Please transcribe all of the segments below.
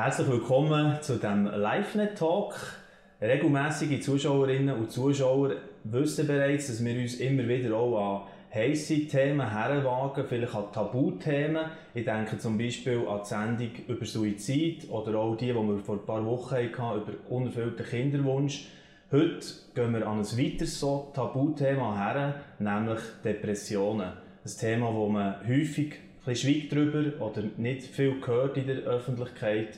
Herzlich willkommen zu dem LiveNet-Talk. Regelmäßige Zuschauerinnen und Zuschauer wissen bereits, dass wir uns immer wieder auch an heisse Themen herwagen, vielleicht an Tabuthemen. Ich denke zum Beispiel an die Sendung über Suizid oder auch die, die wir vor ein paar Wochen hatten, über unerfüllten Kinderwunsch. Heute gehen wir an ein weiteres so Tabuthema her, nämlich Depressionen. Ein Thema, wo man häufig ein bisschen schweigt drüber oder nicht viel gehört in der Öffentlichkeit.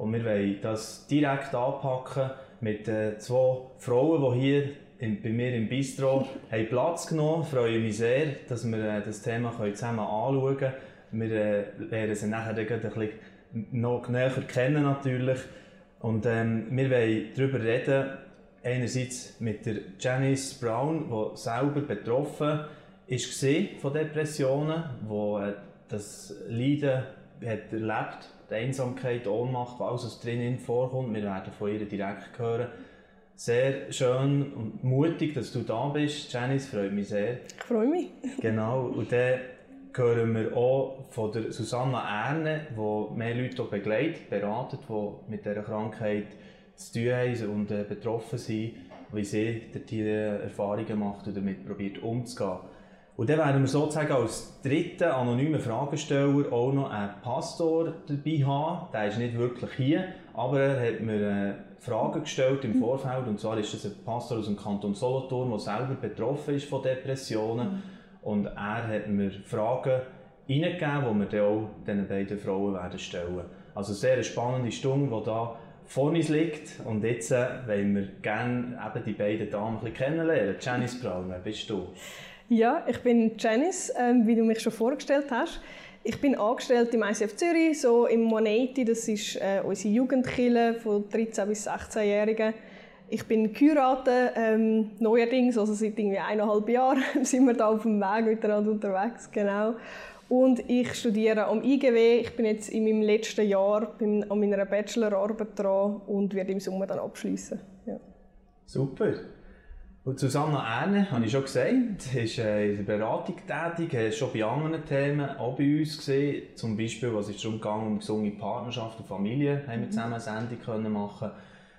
Und wir wollen das direkt anpacken mit äh, zwei Frauen, die hier in, bei mir im Bistro haben Platz genommen. Ich freue mich sehr, dass wir äh, das Thema können zusammen anschauen können. Wir äh, lernen sie nachher ein bisschen noch näher kennen natürlich. Und ähm, wir wollen darüber reden, einerseits mit der Janice Brown, die selber betroffen ist von Depressionen, die äh, das Leiden hat erlebt die Einsamkeit, die Ohnmacht, alles was drinnen vorkommt. Wir werden von ihr direkt hören. Sehr schön und mutig, dass du da bist. Janice, freut mich sehr. Ich freue mich. Genau. Und dann hören wir auch von der Susanna Erne, die mehr Leute begleitet, beratet, die mit dieser Krankheit zu tun haben und äh, betroffen sind, wie sie diese Erfahrungen macht und damit probiert umzugehen. Und dann werden wir sozusagen als dritten anonymen Fragesteller auch noch einen Pastor dabei haben. Der ist nicht wirklich hier, aber er hat mir äh, Fragen gestellt im Vorfeld. Und zwar ist das ein Pastor aus dem Kanton Solothurn, der selber betroffen ist von Depressionen. Und er hat mir Fragen hineingegeben, die wir dann auch diesen beiden Frauen werden stellen. Also sehr eine spannende Stunde, die da vor uns liegt. Und jetzt äh, wollen wir gerne eben die beiden Damen ein bisschen kennenlernen. Janice Braun, wer bist du? Ja, ich bin Janice, ähm, wie du mich schon vorgestellt hast. Ich bin angestellt im ICF Zürich, so im Moneti, das ist äh, unsere Jugendkille von 13- bis 16-Jährigen. Ich bin geheiratet, ähm, neuerdings, also seit irgendwie eineinhalb Jahren sind wir da auf dem Weg miteinander unterwegs, genau. Und ich studiere am IGW. Ich bin jetzt in meinem letzten Jahr bin an meiner Bachelorarbeit dran und werde im Sommer dann abschließen. Ja. Super. Und Susanna Erne, habe ich schon gesagt, ist äh, in der Beratung tätig, ist schon bei anderen Themen auch bei uns gesehen. Zum Beispiel, was ist darum gegangen, um gesunde Partnerschaft und Familie, haben wir mhm. zusammen eine Sendung können machen.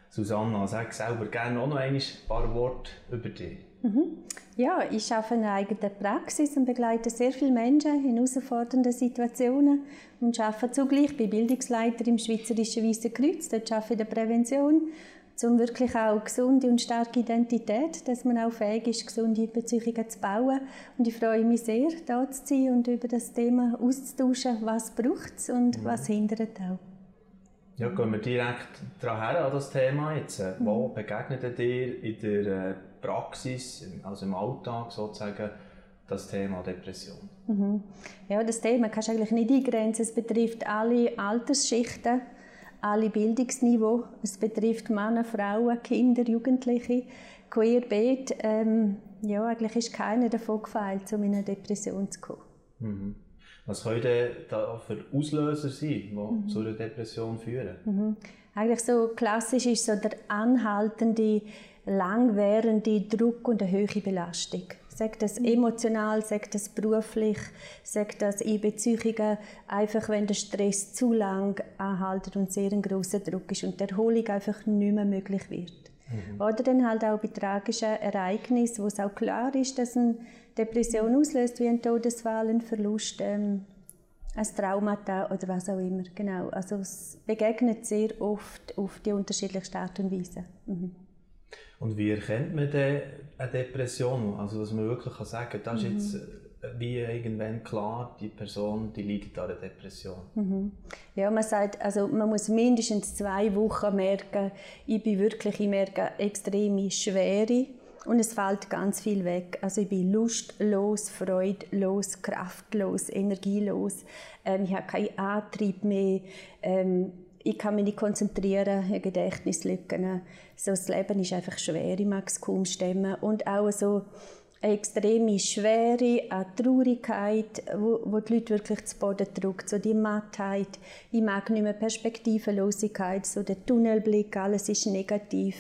Susanna, sag selber gerne auch noch ein paar Worte über dich. Mhm. Ja, ich arbeite in einer eigenen Praxis und begleite sehr viele Menschen in herausfordernden Situationen und arbeite zugleich bei Bildungsleiter im Schweizerischen Weißen Kreuz. Dort arbeite ich in der Prävention um wirklich auch gesunde und starke Identität, dass man auch fähig ist, gesunde Beziehungen zu bauen. Und ich freue mich sehr, da zu sein und über das Thema auszutauschen, was braucht es und mhm. was hindert auch. Ja, gehen wir direkt daran an das Thema jetzt. Äh, mhm. Wo begegnet dir in der äh, Praxis, also im Alltag sozusagen, das Thema Depression? Mhm. Ja, das Thema kannst du eigentlich nicht eingrenzen. Es betrifft alle Altersschichten alle Bildungsniveau. Es betrifft Männer, Frauen, Kinder, Jugendliche, querbeet. Ähm, ja, eigentlich ist keiner davon gefeilt, um in eine Depression zu kommen. Mhm. Was können da für Auslöser sein, die mhm. zu einer Depression führen? Mhm. Eigentlich so klassisch ist so der anhaltende, langwährende Druck und eine hohe Belastung. Sagt das emotional, sagt das beruflich, sagt das in Beziehungen, einfach wenn der Stress zu lang anhaltet und sehr ein grosser Druck ist und die Erholung einfach nicht mehr möglich wird. Mhm. Oder dann halt auch bei tragischen Ereignissen, wo es auch klar ist, dass eine Depression auslöst, wie ein Todesfall, ein Verlust, ähm, ein Traumata oder was auch immer. Genau. Also es begegnet sehr oft auf die unterschiedlichsten Art und Weise. Mhm. Und wie erkennt man denn eine Depression? Also, dass man wirklich kann sagen kann, das ist jetzt mhm. äh, wie irgendwann klar, die Person die leidet an einer Depression. Mhm. Ja, man sagt, also man muss mindestens zwei Wochen merken, ich bin wirklich, ich merke extreme Schwere und es fällt ganz viel weg. Also ich bin lustlos, freudlos, kraftlos, energielos. Ähm, ich habe keinen Antrieb mehr. Ähm, ich kann mich nicht konzentrieren, Gedächtnislücken. So, das Leben ist einfach schwer, ich mag es kaum stemmen. Und auch so eine extreme Schwere, eine Traurigkeit, wo, wo die Leute wirklich zu Boden drückt, so die Mattheit. Ich mag nicht mehr Perspektivenlosigkeit, so der Tunnelblick, alles ist negativ.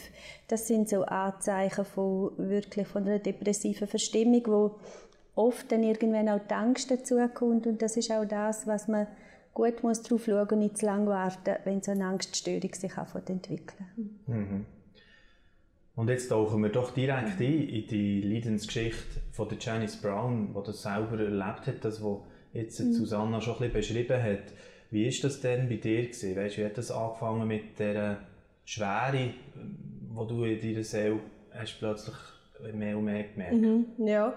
Das sind so Anzeichen von wirklich von einer depressiven Verstimmung, wo oft dann irgendwann auch die Angst dazu kommt und das ist auch das, was man gut muss drauf schauen und nicht zu lange warten, wenn so eine Angststörung sich entwickeln mhm. Und jetzt tauchen wir doch direkt mhm. ein in die Leidensgeschichte von der Janice Brown, die das selber erlebt hat, das, was jetzt mhm. Susanna schon ein bisschen beschrieben hat. Wie ist das denn bei dir gewesen? Weißt, wie hat das angefangen mit der Schwere, die du in deiner Seele hast plötzlich mehr und mehr gemerkt? Mhm, ja.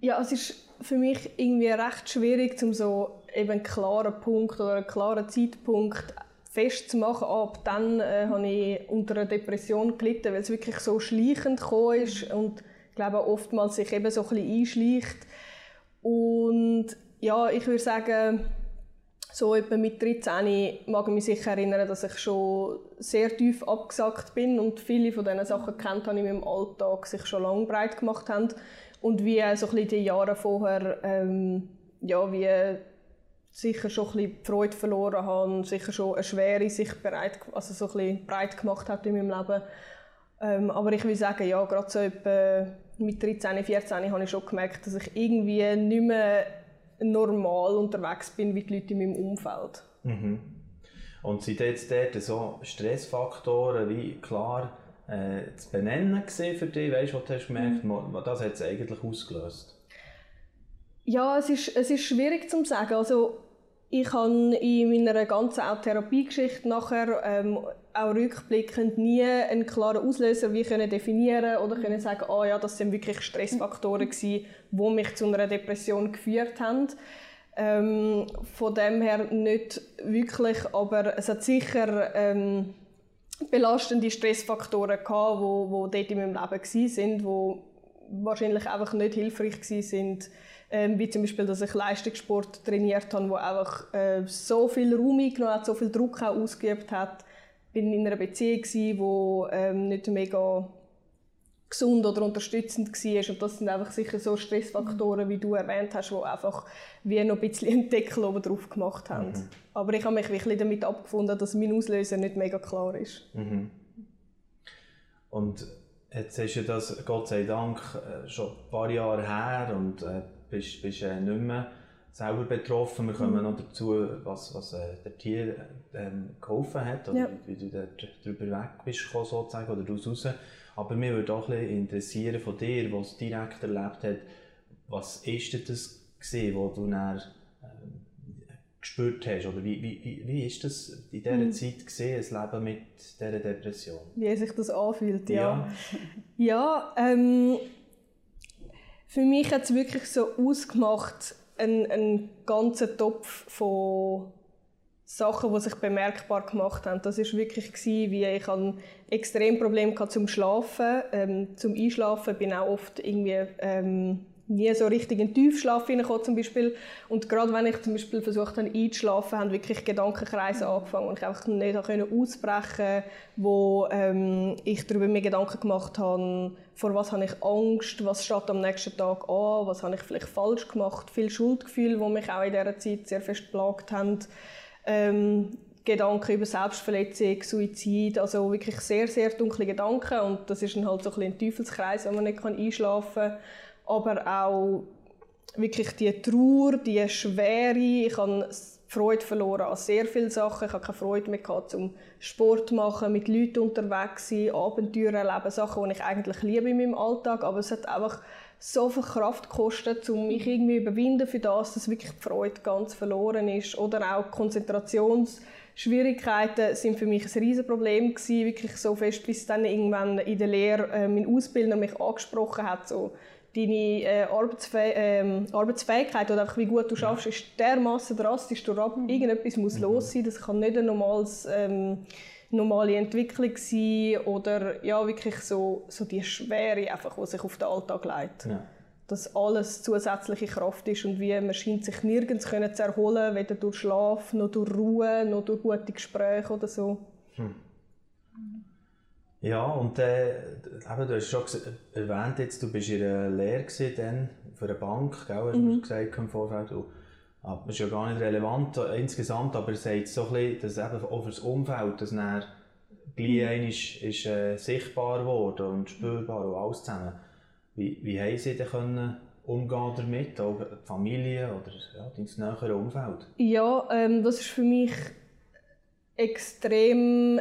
ja, es ist für mich irgendwie recht schwierig, um so eben einen klaren Punkt oder einen klaren Zeitpunkt festzumachen, ab dann äh, habe ich unter einer Depression gelitten, weil es wirklich so schleichend gekommen ist und ich glaube oftmals sich eben so ein bisschen einschleicht. Und ja, ich würde sagen, so etwa mit 13 mag ich mich sicher erinnern, dass ich schon sehr tief abgesackt bin und viele von diesen Sachen kennt habe in meinem Alltag sich schon lange breit gemacht haben und wie so ein bisschen die Jahre vorher ähm, ja, wie sicher schon ein bisschen Freude verloren habe, sicher schon eine Schwere sich bereit, also so ein bisschen breit gemacht hat in meinem Leben. Ähm, aber ich will sagen, ja, gerade so etwa mit 13, 14 habe ich schon gemerkt, dass ich irgendwie nicht mehr normal unterwegs bin wie die Leute in meinem Umfeld. Mhm. Und sind jetzt dort so Stressfaktoren wie klar äh, zu benennen für dich? Weißt du, was du hast gemerkt mhm. das hat es eigentlich ausgelöst? Ja, es ist, es ist schwierig zu sagen. Also, ich habe in meiner ganzen Therapiegeschichte nachher ähm, auch rückblickend nie einen klaren Auslöser wie können definieren oder können sagen, ah ja, das sind wirklich Stressfaktoren gewesen, die mich zu einer Depression geführt haben. Ähm, von dem her nicht wirklich, aber es hat sicher ähm, belastende Stressfaktoren gehabt, wo, wo dort in meinem Leben waren, wo wahrscheinlich einfach nicht hilfreich waren ähm, wie zum Beispiel, dass ich Leistungssport trainiert habe, wo einfach äh, so viel Raum eingenommen hat, so viel Druck auch ausgeübt hat. Ich war in einer Beziehung, die ähm, nicht mega gesund oder unterstützend war. Und das sind einfach sicher so Stressfaktoren, wie du erwähnt hast, die einfach wie noch ein bisschen einen Deckel oben drauf gemacht haben. Mhm. Aber ich habe mich wirklich damit abgefunden, dass mein Auslöser nicht mega klar ist. Mhm. Und jetzt ist ja das, Gott sei Dank, äh, schon ein paar Jahre her und äh, bist, bist äh, nicht mehr selber betroffen. Wir kommen mhm. noch dazu, was, was äh, der Tier ähm, geholfen hat oder ja. wie, du darüber weg bist gekommen, sozusagen, oder daraus raus. Aber mich würde auch ein interessieren von dir, was es direkt erlebt hat, was ist denn das gewesen, wo du dann äh, gespürt hast? Oder wie, wie, wie ist das in dieser mhm. Zeit gesehen, das Leben mit dieser Depression? Wie sich das anfühlt, ja. Ja, ja ähm, für mich hat es wirklich so ausgemacht, einen, einen ganzen Topf von Sachen, die sich bemerkbar gemacht haben. Das war wirklich wie ich ein extrem Problem zum Schlafen, ähm, zum Einschlafen bin auch oft irgendwie ähm, nie so richtig in Tiefschlaf hineingekommen zum Beispiel. Und gerade wenn ich zum Beispiel versucht habe einzuschlafen, haben wirklich Gedankenkreise angefangen und ich einfach nicht ausbrechen wo ähm, ich darüber mir Gedanken gemacht habe, vor was habe ich Angst, was steht am nächsten Tag an, was habe ich vielleicht falsch gemacht, viel Schuldgefühle, die mich auch in dieser Zeit sehr fest plagt haben. Ähm, Gedanken über Selbstverletzung, Suizid, also wirklich sehr, sehr dunkle Gedanken. Und das ist dann halt so ein, ein Teufelskreis, wenn man nicht einschlafen kann. Aber auch wirklich die Trauer, die Schwere. Ich habe Freude verloren an sehr vielen Sachen. Ich habe keine Freude mehr gehabt, zum Sport machen, mit Leuten unterwegs sein, Abenteuer erleben, Sachen, die ich eigentlich liebe in meinem Alltag. Aber es hat einfach so viel Kraft gekostet, um mich irgendwie überwinden für das, dass wirklich die Freude ganz verloren ist. Oder auch Konzentrationsschwierigkeiten sind für mich ein Riesenproblem gewesen, wirklich so fest, bis dann irgendwann in der Lehre äh, mein Ausbildner mich angesprochen hat, so deine äh, Arbeitsfäh ähm, Arbeitsfähigkeit oder einfach wie gut du schaffst, ist dermaßen drastisch durchab. Mhm. Irgendetwas muss mhm. los sein. Das kann nicht eine normales, ähm, normale Entwicklung sein oder ja, wirklich so, so die Schwere, einfach, die sich auf den Alltag legt. Ja. Dass alles zusätzliche Kraft ist und wie man scheint sich nirgends können zu erholen, weder durch Schlaf, noch durch Ruhe, noch durch gute Gespräche oder so. Hm. Ja, und äh, eben, du hast schon erwähnt, jetzt, du bist in einer Lehre dann für eine Bank, gell, hast mhm. du gesagt im Vorfeld. Du, das ist ja gar nicht relevant äh, insgesamt, aber es sagt so ein bisschen, dass eben auch für das Umfeld, dass dann gleich mhm. ist, ist äh, sichtbar geworden und spürbar und alles zusammen. Wie, wie haben sie denn können umgehen damit, auch die Familie oder ja, dein nähere Umfeld? Ja, ähm, das ist für mich extrem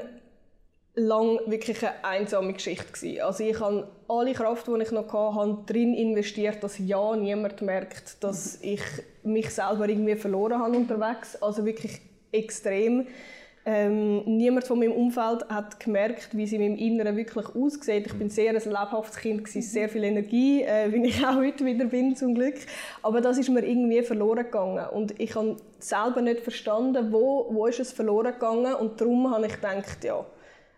lang wirklich eine einsame Geschichte gewesen. Also ich habe alle Kraft, die ich noch hatte, drin investiert, dass ja niemand merkt, dass ich mich selber irgendwie verloren habe unterwegs. Also wirklich extrem. Ähm, niemand von meinem Umfeld hat gemerkt, wie sie in meinem Inneren wirklich aussieht. Ich bin sehr ein lebhaftes Kind, gewesen, sehr viel Energie, äh, wie ich auch heute wieder bin, zum Glück. Aber das ist mir irgendwie verloren gegangen. Und ich habe selber nicht verstanden, wo, wo ist es verloren gegangen. Und darum habe ich gedacht, ja,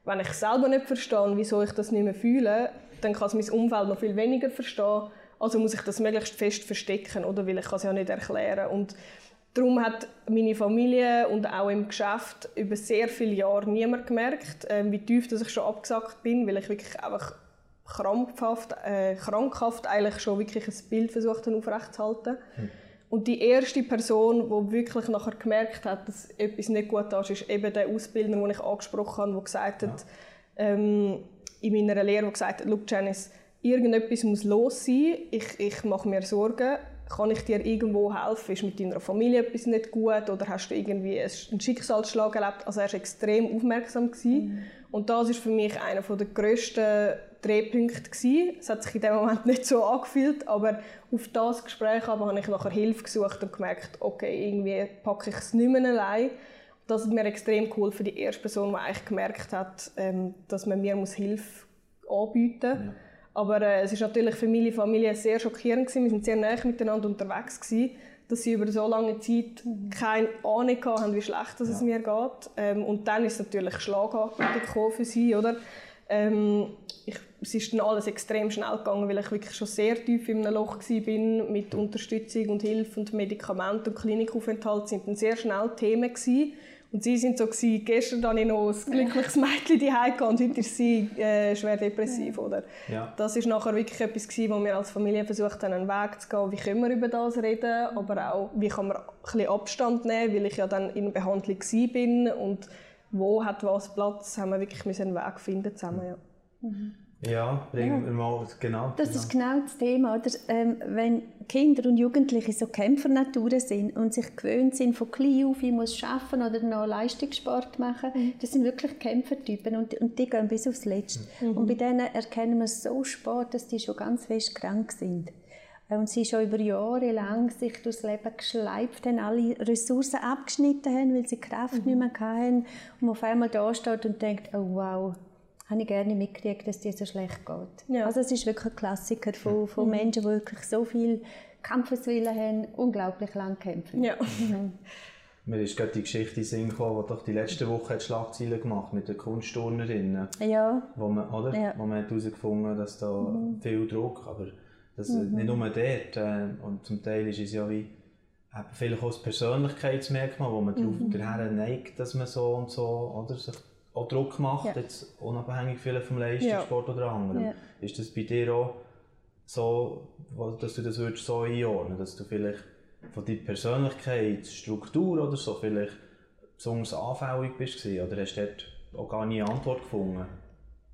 wenn ich selber nicht verstehe, wieso ich das nicht mehr fühle, dann kann es mein Umfeld noch viel weniger verstehen. Also muss ich das möglichst fest verstecken, oder? Weil ich es ja nicht erklären. Und darum hat meine Familie und auch im Geschäft über sehr viele Jahre niemand gemerkt, äh, wie tief dass ich schon abgesackt bin, weil ich wirklich einfach krampfhaft, äh, krankhaft eigentlich schon wirklich ein Bild versucht habe aufrechtzuerhalten. Hm. Und die erste Person, die wirklich nachher gemerkt hat, dass etwas nicht gut ist, ist eben der Ausbildner, den ich angesprochen habe, der gesagt hat, ja. ähm, in meiner Lehre, der gesagt hat, Look, Janice, irgendetwas muss los sein, ich, ich mache mir Sorgen, kann ich dir irgendwo helfen? Ist mit deiner Familie etwas nicht gut oder hast du irgendwie einen Schicksalsschlag erlebt? Also er war extrem aufmerksam. Mhm. Und das ist für mich einer der grössten Drehpunkte. Gewesen. Es hat sich in dem Moment nicht so angefühlt, aber auf das Gespräch aber habe ich nachher Hilfe gesucht und gemerkt, okay, irgendwie packe ich es nicht mehr allein. Das hat mir extrem geholfen, die erste Person, die eigentlich gemerkt hat, ähm, dass man mir muss Hilfe anbieten muss. Ja. Aber äh, es ist natürlich für meine Familie sehr schockierend gewesen. Wir sind sehr nah miteinander unterwegs gewesen, dass sie über so lange Zeit keine Ahnung hatten, wie schlecht es mir geht. Ähm, und dann ist es natürlich schlagartig für sie, oder? Ähm, ich, es ist dann alles extrem schnell gegangen, weil ich wirklich schon sehr tief in einem Loch war mit Unterstützung und Hilfe und Medikament und Klinikaufenthalt sind dann sehr schnell Themen gewesen. Und sie sind so gewesen, gestern hatte ich noch ein glückliches Mädchen die und heute ist sie äh, schwer depressiv, oder? Ja. Das ist nachher wirklich etwas gewesen, wo wir als Familie versucht haben, einen Weg zu gehen, wie können wir über das reden, aber auch, wie kann man ein bisschen Abstand nehmen, weil ich ja dann in Behandlung bin und wo hat was Platz, haben wir wirklich einen Weg finden zusammen, ja. Mhm. Ja, bringen ja. wir mal, genau. Das genau. ist genau das Thema, oder? Ähm, wenn Kinder und Jugendliche so Kämpfernaturen sind und sich gewöhnt sind, von klein auf, ich muss arbeiten oder noch Leistungssport machen, mhm. das sind wirklich Kämpfertypen und, und die gehen bis aufs Letzte. Mhm. Und bei denen erkennen wir so spät, dass die schon ganz fest krank sind. Äh, und sie schon über Jahre lang sich durchs Leben geschleift haben, alle Ressourcen abgeschnitten haben, weil sie Kraft mhm. nicht mehr hatten. Und man auf einmal da steht und denkt, oh wow, habe ich gerne mitgekriegt, dass es dir so schlecht geht. Ja. Also es ist wirklich ein Klassiker von, von mhm. Menschen, die wirklich so viel Kampfeswillen haben, unglaublich lang kämpfen. Ja. Mhm. Mir ist gerade die Geschichte in Sinn gekommen, die doch die letzte Woche hat Schlagzeilen gemacht mit den Kunstturnerinnen. Ja. Wo man, oder? Ja. Wo man hat herausgefunden dass da mhm. viel Druck, aber das, mhm. nicht nur dort. Äh, und zum Teil ist es ja wie vielleicht auch das Persönlichkeitsmerkmal, wo man mhm. darauf neigt, dass man so und so oder, sich auch Druck macht, ja. jetzt unabhängig vielleicht vom Leistungssport ja. oder anderem. Ja. Ist das bei dir auch so, dass du das würdest so einordnen dass du vielleicht von deiner Persönlichkeit, Struktur oder so vielleicht besonders anfällig bist oder hast du dort auch gar nie Antwort gefunden?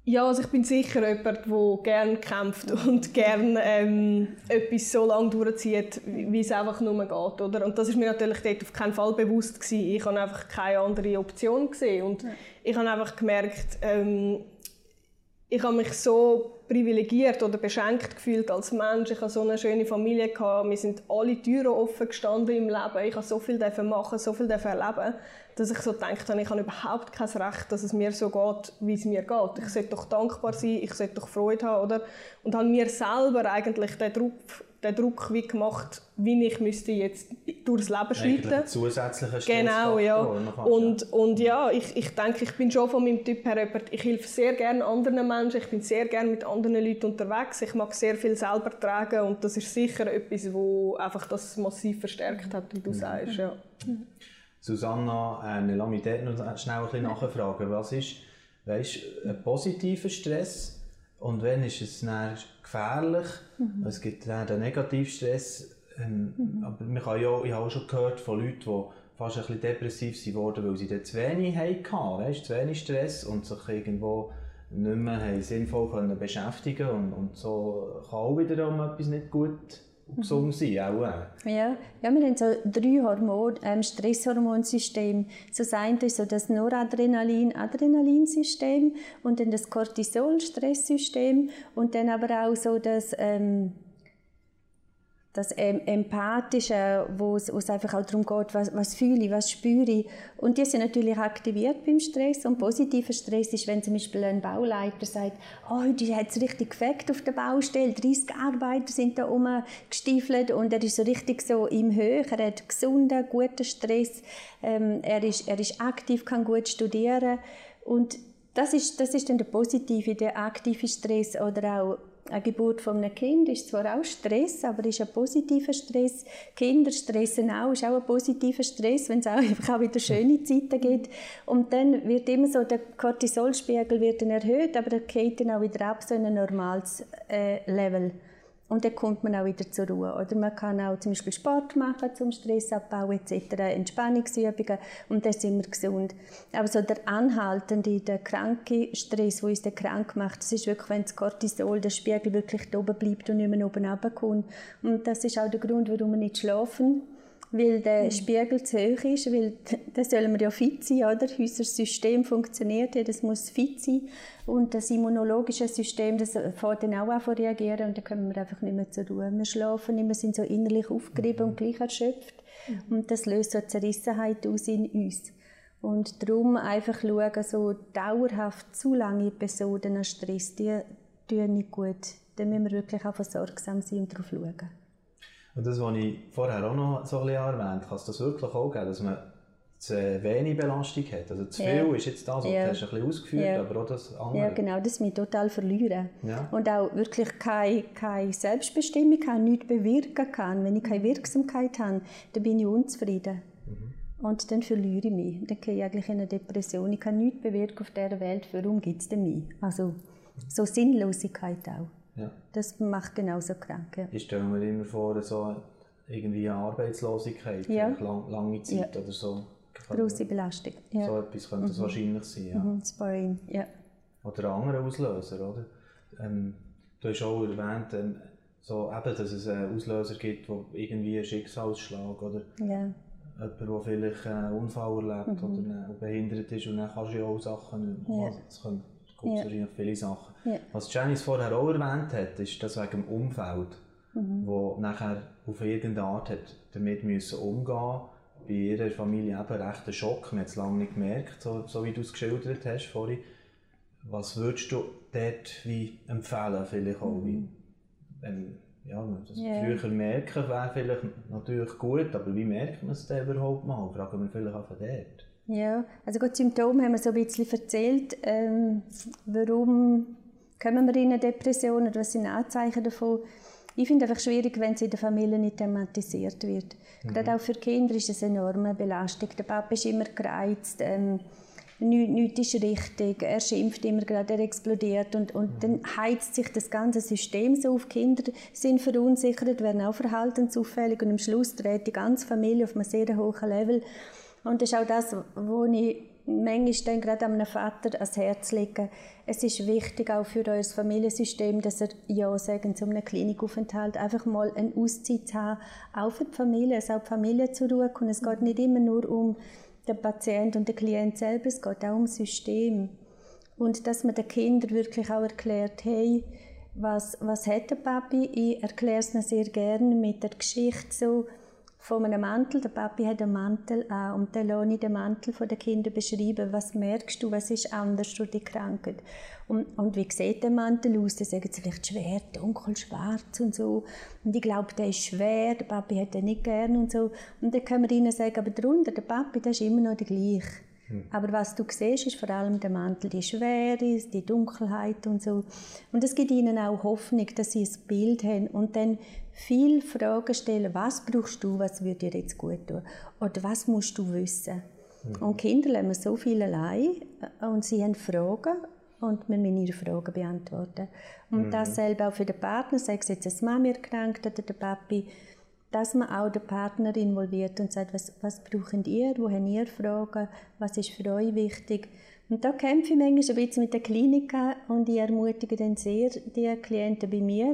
Ja, also ich bin sicher jemand, der gerne kämpft und gerne ähm, etwas so lange durchzieht, wie es einfach nur geht. Oder? Und das ist mir natürlich dort auf keinen Fall bewusst gewesen. Ich habe einfach keine andere Option gesehen und ja. ich habe einfach gemerkt, ähm, ich habe mich so privilegiert oder beschenkt gefühlt als Mensch. Ich hatte so eine schöne Familie gehabt. Wir sind alle Türen offen gestanden im Leben. Ich habe so viel machen, so viel erleben, dass ich so gedacht habe, ich habe überhaupt kein Recht, dass es mir so geht, wie es mir geht. Ich sollte doch dankbar sein, ich sollte doch Freude haben, oder? Und habe mir selber eigentlich den Druck den Druck wie gemacht, wie ich müsste jetzt durchs Leben schreiten. zusätzlicher Genau, ja. Und, und ja, ich, ich denke, ich bin schon von meinem Typ her jemand, ich helfe sehr gerne anderen Menschen, ich bin sehr gerne mit anderen Leuten unterwegs, ich mag sehr viel selber tragen und das ist sicher etwas, wo einfach das massiv verstärkt hat, wie du mhm. sagst, ja. Susanna, äh, lass mich dort noch schnell ein bisschen nachfragen. Was ist weißt, ein positiver Stress und wenn ist es dann gefährlich? Mhm. Es gibt dann den Negativstress. Ähm, mhm. Aber man kann ja, ich habe auch schon gehört von Leuten, die fast ein bisschen depressiv wurden, weil sie dann zu wenig hatten, weißt, zu wenig Stress und sich irgendwo nicht mehr sinnvoll können beschäftigen und, und so kann auch wiederum etwas nicht gut gesund sein, auch. Äh. Ja. ja, wir haben so drei Hormon, ähm, Stresshormonsysteme. So das ist so das Noradrenalin, Adrenalinsystem und dann das Cortisol, Stresssystem und dann aber auch so das ähm, das Empathische, wo es, einfach auch darum geht, was, was fühle ich, was spüre ich. Und die sind natürlich aktiviert beim Stress. Und positiver Stress ist, wenn zum Beispiel ein Bauleiter sagt, oh, heute hat es richtig gefeckt auf der Baustelle, 30 Arbeiter sind da rumgestiefelt. Und er ist so richtig so im Höhe, er hat gesunden, guten Stress, ähm, er, ist, er ist aktiv, kann gut studieren. Und das ist, das ist dann der positive, der aktive Stress oder auch eine Geburt von einem Kind ist zwar auch Stress, aber ist ein positiver Stress. Kinder stressen auch, ist auch ein positiver Stress, wenn es auch auch wieder schöne Zeiten gibt. Und dann wird immer so, der Cortisolspiegel wird dann erhöht, aber er geht dann auch wieder ab, so in ein normales äh, Level. Und dann kommt man auch wieder zur Ruhe. Oder man kann auch zum Beispiel Sport machen zum Stressabbau etc., Entspannungsübungen und dann sind wir gesund. Aber so der anhaltende, der kranke Stress, der uns dann krank macht, das ist wirklich, wenn das Cortisol, der Spiegel wirklich oben bleibt und nicht mehr oben runterkommt. Und das ist auch der Grund, warum wir nicht schlafen weil der mhm. Spiegel zu hoch ist, weil da sollen wir ja fit sein, oder? Unser System funktioniert ja, das muss fit sein und das immunologische System, das fängt dann auch an zu reagieren und dann kommen wir einfach nicht mehr zur Ruhe. Wir schlafen nicht mehr, sind so innerlich aufgerieben mhm. und gleich erschöpft mhm. und das löst so Zerrissenheit aus in uns. Und darum einfach schauen, so dauerhaft zu lange Episoden an Stress, die tun nicht gut. Dann müssen wir wirklich auch sorgsam sein und darauf schauen. Und das, was ich vorher auch noch so ein bisschen erwähnt kann es das wirklich auch geben, dass man zu wenig Belastung hat. Also zu viel ja. ist jetzt das, was ja. du hast ein bisschen ausgeführt, ja. aber auch das andere. Ja, genau, das mich total verlieren. Ja. Und auch wirklich keine, keine Selbstbestimmung kann, nichts bewirken kann. Wenn ich keine Wirksamkeit habe, dann bin ich unzufrieden. Mhm. Und dann verliere ich mich. Dann gehe ich eigentlich in eine Depression. Ich kann nichts bewirken auf dieser Welt. Warum gibt es denn mich? Also, so Sinnlosigkeit auch. Ja. Das macht genauso krank. Ja. Ich stelle mir immer vor, so irgendwie eine Arbeitslosigkeit, ja. lang, lange Zeit ja. oder so. Große Belastung. Ja. So etwas könnte mhm. wahrscheinlich sein. Ja. Mhm. Sparring, ja. Oder ein anderer Auslöser, oder? Ähm, du hast auch erwähnt, ähm, so eben, dass es einen Auslöser gibt, wo irgendwie ein Schicksalsschlag oder ja. jemand, der vielleicht einen Unfall erlebt mhm. oder behindert ist und dann kannst du ja auch Sachen, ja. es gibt ja. wahrscheinlich viele Sachen. Ja. Was Janice vorher auch erwähnt hat, ist das wegen dem Umfeld, mhm. wo nachher auf irgendeine Art hat damit müssen umgehen bei ihrer Familie eben recht ein Schock, man hat es lange nicht gemerkt, so, so wie du es geschildert hast vorhin. Was würdest du dort wie empfehlen, vielleicht auch, wie, ähm, ja, das yeah. früher merken wäre vielleicht natürlich gut, aber wie merkt man es denn überhaupt mal? Fragen wir vielleicht auch von dort. Ja, also gut, Symptome haben wir so ein bisschen erzählt. Ähm, warum kommen wir in eine Depression oder was sind Anzeichen davon? Ich finde es einfach schwierig, wenn es in der Familie nicht thematisiert wird. Mhm. Gerade auch für Kinder ist es eine enorme Belastung. Der Papa ist immer gereizt, ähm, nichts, nichts ist richtig, er schimpft immer gerade, er explodiert und, und mhm. dann heizt sich das ganze System so auf. Kinder sind verunsichert, werden auch verhaltensauffällig und am Schluss dreht die ganze Familie auf einem sehr hohen Level. Und das ist auch das, wo ich manchmal dann gerade einem Vater ans Herz lege. Es ist wichtig auch für euer Familiensystem, dass er Ja sagen zu einem Klinikaufenthalt, einfach mal eine Auszeit zu haben, auch für die Familie, dass auch die Familie zur Ruhe kommt. Es geht nicht immer nur um den Patient und den Klient selber, es geht auch um das System. Und dass man den Kindern wirklich auch erklärt, hey, was, was hat der Papi? Ich erkläre es ihnen sehr gerne mit der Geschichte so, von einem Mantel. Der Papi hat einen Mantel an und dann lasse ich den Mantel der Kinder beschreiben. Was merkst du, was ist anders durch die Krankheit? Und, und wie sieht der Mantel aus? Dann sagen sie vielleicht schwer, dunkel, schwarz und so. Und ich glaube, der ist schwer, der Papi hat den nicht gern und so. Und dann können wir ihnen sagen, aber darunter, der Papi, der ist immer noch der gleiche. Hm. Aber was du siehst, ist vor allem der Mantel, die Schwere, die Dunkelheit und so. Und es gibt ihnen auch Hoffnung, dass sie ein Bild haben und dann viel Fragen stellen, was brauchst du, was würde dir jetzt gut tun? Oder was musst du wissen? Mhm. Und Kinder lernen so viel allein und sie haben Fragen und wir müssen ihre Fragen beantworten. Und mhm. das selber auch für den Partner, sei es jetzt eine Mama erkrankt oder der Papi, dass man auch den Partner involviert und sagt, was, was brauchen ihr, wo habt ihr Fragen, was ist für euch wichtig. Und da kämpfe ich manchmal ein bisschen mit der Klinik und ich ermutige dann sehr die Klienten bei mir,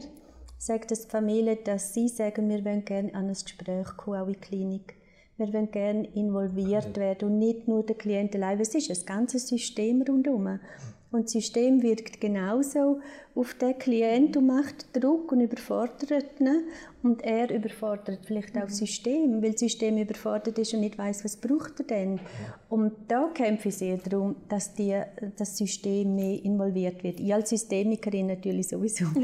sagt das die Familie, dass sie sagen, wir wollen gerne an ein Gespräch kommen, auch in die Klinik. Wir wollen gerne involviert werden und nicht nur der Klient allein. Es ist ein ganzes System rundherum. Und das System wirkt genauso auf den Klienten und macht Druck und überfordert ihn. Und er überfordert vielleicht auch das System, weil das System überfordert ist und nicht weiß, was braucht er denn. Und da kämpfe ich sehr darum, dass die, das System mehr involviert wird. Ich als Systemikerin natürlich sowieso.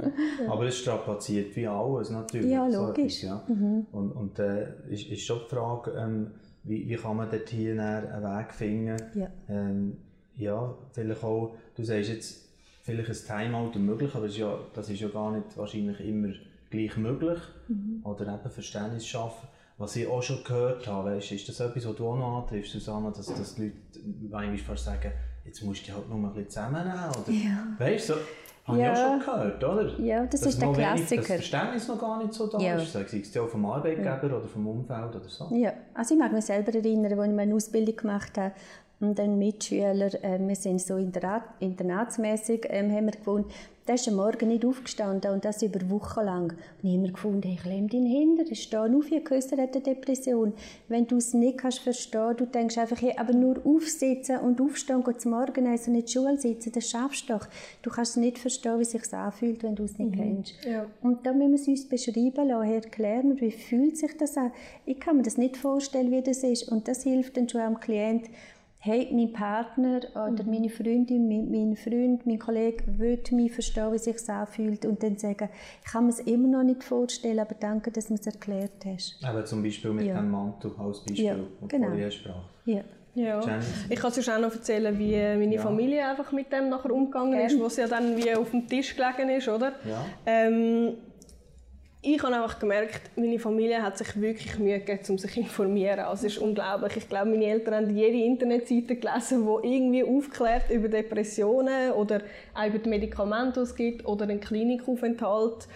Ja. Aber es strapaziert wie alles natürlich. Ja, logisch. So ja. Mhm. Und, und äh, ist, ist schon die Frage, ähm, wie, wie kann man dort hier einen Weg finden? Ja. Ähm, ja, vielleicht auch, du sagst jetzt, vielleicht ein Timeout möglich, aber das ist, ja, das ist ja gar nicht wahrscheinlich immer gleich möglich. Mhm. Oder eben Verständnis schaffen. Was ich auch schon gehört habe, weißt, ist das etwas, was du auch noch antriffst, Susanne, dass, dass die Leute manchmal fast sagen, jetzt musst du dich halt nur ein bisschen zusammennehmen. Oder, ja. Weißt du, so, habe ja. ich auch schon gehört, oder? Ja, das dass ist der Klassiker. Wenig, das Verständnis noch gar nicht so da ja. ist, sei es ja vom Arbeitgeber ja. oder vom Umfeld oder so. Ja, also ich mag mich selber erinnern, als ich meine Ausbildung gemacht habe, und ein Mitschüler, äh, wir sind so internatsmäßig, ähm, haben wir gefunden, der ist am Morgen nicht aufgestanden und das über Wochen lang. Und ich habe mir gefunden, hey, klemm deinen Hintern, steh auf, ich er hat eine Depression. Wenn du es nicht kannst verstehen, du denkst einfach, hey, aber nur aufsitzen und aufstehen und zum Morgen essen und in die Schule sitzen, das schaffst du doch. Du kannst nicht verstehen, wie es sich anfühlt, wenn du es nicht mhm. kennst. Ja. Und da müssen wir es uns beschreiben lassen, erklären, wie fühlt sich das an. Ich kann mir das nicht vorstellen, wie das ist. Und das hilft dann schon am Klient, hey, mein Partner oder mhm. meine Freundin, mein, mein Freund, mein Kollege will mich verstehen, wie sich das anfühlt und dann sagen, ich kann mir es immer noch nicht vorstellen, aber danke, dass du es erklärt hast. Aber zum Beispiel mit ja. dem Mantel als Beispiel, ja, genau. vorher sprach. Ja. Ja. Ich kann sonst auch noch erzählen, wie meine ja. Familie einfach mit dem nachher umgegangen Gern. ist, was ja dann wie auf dem Tisch gelegen ist, oder? Ja. Ähm, ich habe einfach gemerkt, meine Familie hat sich wirklich Mühe gegeben, um sich zu informieren. Also es ist unglaublich. Ich glaube, meine Eltern haben jede Internetseite gelesen, die irgendwie aufklärt über Depressionen oder auch über die Medikamente, die es gibt, oder einen Klinikaufenthalt.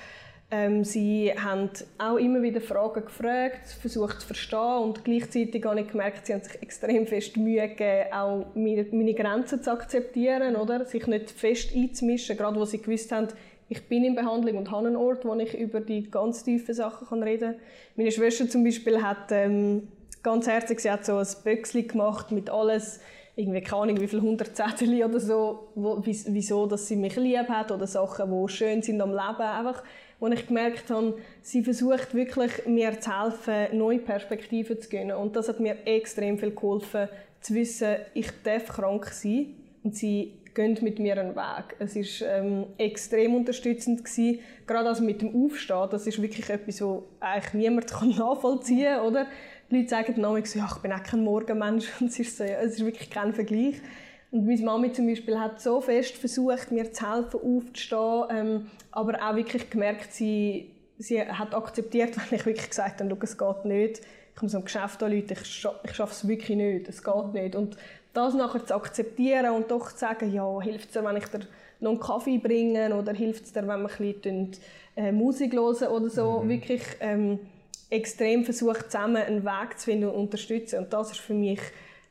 Ähm, sie haben auch immer wieder Fragen gefragt, versucht zu verstehen und gleichzeitig habe ich gemerkt, sie haben sich extrem fest Mühe gegeben, auch meine, meine Grenzen zu akzeptieren, oder? sich nicht fest einzumischen, gerade wo sie gewusst haben, ich bin in Behandlung und habe einen Ort, wo ich über die ganz tiefen Sachen kann reden kann. Meine Schwester zum Beispiel hat ähm, ganz herzlich, sie hat so ein Büchsli gemacht mit alles, irgendwie keine Ahnung, wie viele hundert Zettel oder so, wo, wieso dass sie mich lieb hat oder Sachen, die schön sind am Leben, einfach, wo ich gemerkt habe, sie versucht wirklich mir zu helfen, neue Perspektiven zu gewinnen und das hat mir extrem viel geholfen, zu wissen, ich darf krank sein. Und sie gehen mit mir einen Weg. Es war ähm, extrem unterstützend gewesen, gerade also mit dem Aufstehen. Das ist wirklich etwas, was eigentlich niemand kann nachvollziehen kann, oder? Die Leute sagen dann so, ja, ich bin auch kein Morgenmensch und es ist, so, ja, es ist wirklich kein Vergleich. Und meine Mami zum Beispiel hat so fest versucht, mir zu helfen, aufzustehen, ähm, aber auch wirklich gemerkt, sie, sie hat akzeptiert, wenn ich wirklich gesagt habe, es geht nicht, ich muss am Geschäft anrufen, ich, ich schaffe es wirklich nicht, es geht nicht. Und das nachher zu akzeptieren und doch zu sagen, ja, hilft es dir, wenn ich dir noch einen Kaffee bringe oder hilft es dir, wenn wir ein bisschen äh, Musik hören oder so, mhm. wirklich ähm, extrem versucht, zusammen einen Weg zu finden und unterstützen. Und das war für mich